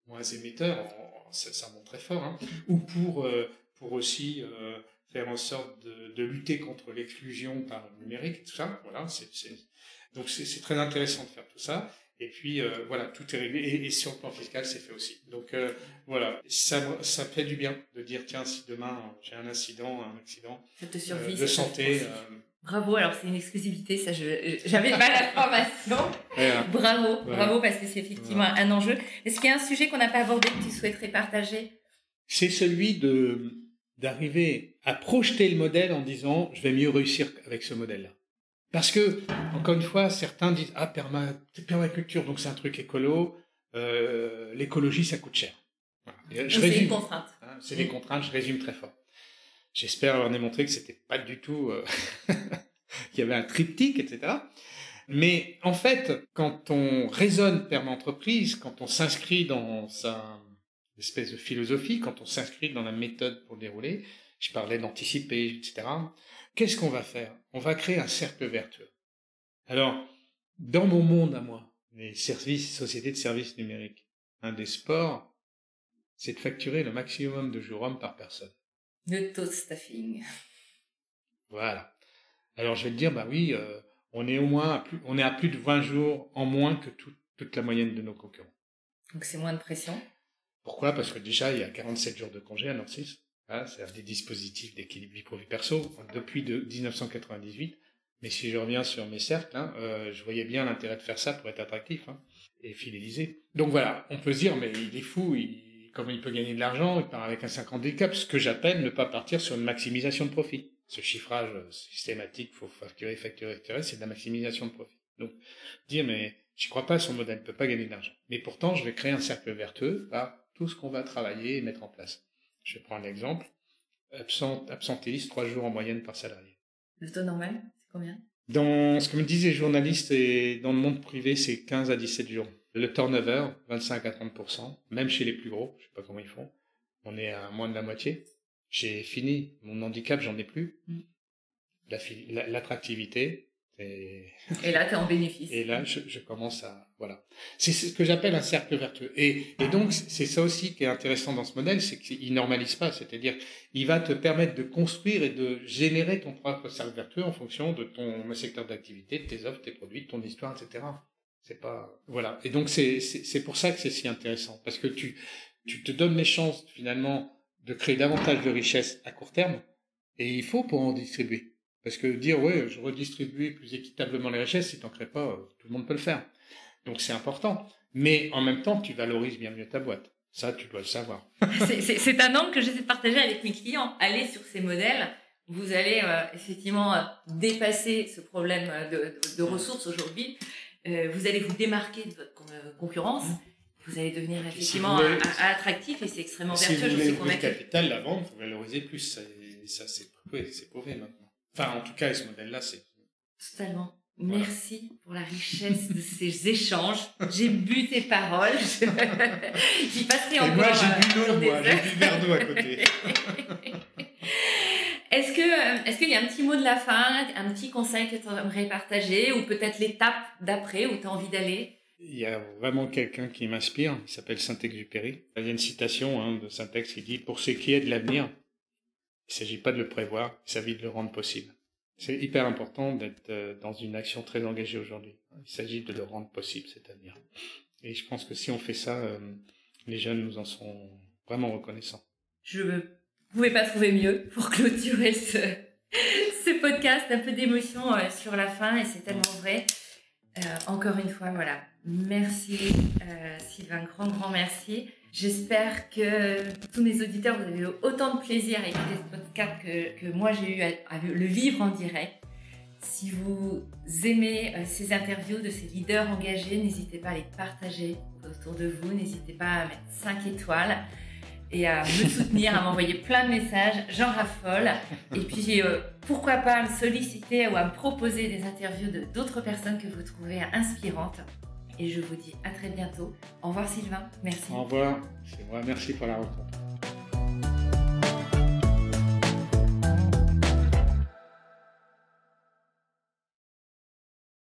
moins émetteur, ça, ça monte très fort, hein, ou pour, euh, pour aussi euh, faire en sorte de, de lutter contre l'exclusion par le numérique, tout ça. Voilà, c'est, donc c'est, très intéressant de faire tout ça. Et puis euh, voilà, tout est réglé. Et, sur le plan fiscal, c'est fait aussi. Donc voilà, ça, ça fait du bien de dire tiens, si demain j'ai un incident, un accident de santé, Bravo, alors c'est une exclusivité, ça j'avais pas l'information. Bravo, bravo parce que c'est effectivement un enjeu. Est-ce qu'il y a un sujet qu'on n'a pas abordé que tu souhaiterais partager? C'est celui de d'arriver à projeter le modèle en disant je vais mieux réussir avec ce modèle-là. Parce que encore une fois, certains disent ah permaculture donc c'est un truc écolo, euh, l'écologie ça coûte cher. C'est une contrainte. Hein, c'est des contraintes, je résume très fort. J'espère avoir démontré que c'était pas du tout euh, qu'il y avait un triptyque, etc. Mais en fait, quand on raisonne perme entreprise, quand on s'inscrit dans sa espèce de philosophie, quand on s'inscrit dans la méthode pour dérouler, je parlais d'anticiper, etc. Qu'est-ce qu'on va faire? On va créer un cercle vertueux. Alors, dans mon monde à moi, les services, sociétés de services numériques, un des sports, c'est de facturer le maximum de jours hommes par personne. Le taux de staffing. Voilà. Alors je vais te dire, bah oui, euh, on est au moins à plus, on est à plus de 20 jours en moins que toute la moyenne de nos concurrents. Donc c'est moins de pression. Pourquoi? Parce que déjà il y a 47 jours de congé à Norcis. Hein, c'est des dispositifs d'équilibre vie pro vie perso depuis de 1998. Mais si je reviens sur mes cercles, hein, euh, je voyais bien l'intérêt de faire ça pour être attractif hein, et fidéliser. Donc voilà, on peut se dire, mais il est fou, il, comment il peut gagner de l'argent, il part avec un 50 handicap, ce que j'appelle ne pas partir sur une maximisation de profit. Ce chiffrage systématique, faut facturer, facturer, facturer, c'est de la maximisation de profit. Donc, dire, mais je crois pas son modèle, ne peut pas gagner de l'argent. Mais pourtant, je vais créer un cercle vertueux tout ce qu'on va travailler et mettre en place. Je prends un exemple. Absent, absentéiste, trois jours en moyenne par salarié. Le taux normal, c'est combien? Dans ce que me disaient les journalistes et dans le monde privé, c'est 15 à 17 jours. Le turnover, 25 à 30%, même chez les plus gros, je sais pas comment ils font. On est à moins de la moitié. J'ai fini mon handicap, j'en ai plus. Mm. L'attractivité. Et... et là, tu es en bénéfice. Et là, je, je commence à... Voilà. C'est ce que j'appelle un cercle vertueux. Et, donc, c'est ça aussi qui est intéressant dans ce modèle, c'est qu'il normalise pas. C'est-à-dire, il va te permettre de construire et de générer ton propre cercle vertueux en fonction de ton secteur d'activité, de tes offres, tes produits, de ton histoire, etc. C'est pas voilà. Et donc c'est c'est pour ça que c'est si intéressant parce que tu tu te donnes les chances finalement de créer davantage de richesses à court terme et il faut pour en distribuer. Parce que dire ouais je redistribue plus équitablement les richesses, si t'en crées pas, tout le monde peut le faire. Donc c'est important. Mais en même temps, tu valorises bien mieux ta boîte. Ça, tu dois le savoir. c'est un angle que j'essaie de partager avec mes clients. Allez sur ces modèles. Vous allez euh, effectivement euh, dépasser ce problème de, de ressources aujourd'hui euh, vous allez vous démarquer de votre euh, concurrence. Vous allez devenir effectivement attractif et c'est extrêmement vertueux. Si vous voulez le capital, la vente, vous valorisez plus. Ça, ça c'est prouvé maintenant. Enfin, en tout cas, ce modèle-là, c'est... Totalement. Merci pour la richesse de ces échanges. J'ai bu tes paroles. J'y passerai encore. Et moi, j'ai bu l'eau, moi. J'ai bu verre d'eau à côté. Est-ce que euh, est-ce qu'il y a un petit mot de la fin, un petit conseil que tu aimerais partager ou peut-être l'étape d'après où tu as envie d'aller? Il y a vraiment quelqu'un qui m'inspire, il s'appelle Saint-Exupéry. Il y a une citation hein, de Saint-Ex qui dit Pour ce qui est de l'avenir, il ne s'agit pas de le prévoir, il s'agit de le rendre possible. C'est hyper important d'être euh, dans une action très engagée aujourd'hui. Il s'agit de le rendre possible, avenir. Et je pense que si on fait ça, euh, les jeunes nous en sont vraiment reconnaissants. Je vous pouvez pas trouver mieux pour clôturer ce, podcast, un peu d'émotion euh, sur la fin et c'est tellement vrai. Encore une fois, voilà. Merci Sylvain, grand, grand merci. J'espère que tous mes auditeurs, vous avez eu autant de plaisir à écouter ce podcast que, que moi j'ai eu à, le vivre en direct. Si vous aimez ces interviews de ces leaders engagés, n'hésitez pas à les partager autour de vous, n'hésitez pas à mettre 5 étoiles et à me soutenir, à m'envoyer plein de messages. J'en raffole. Et puis, euh, pourquoi pas me solliciter ou à me proposer des interviews de d'autres personnes que vous trouvez inspirantes. Et je vous dis à très bientôt. Au revoir Sylvain, merci. Au revoir, c'est moi, merci pour la rencontre.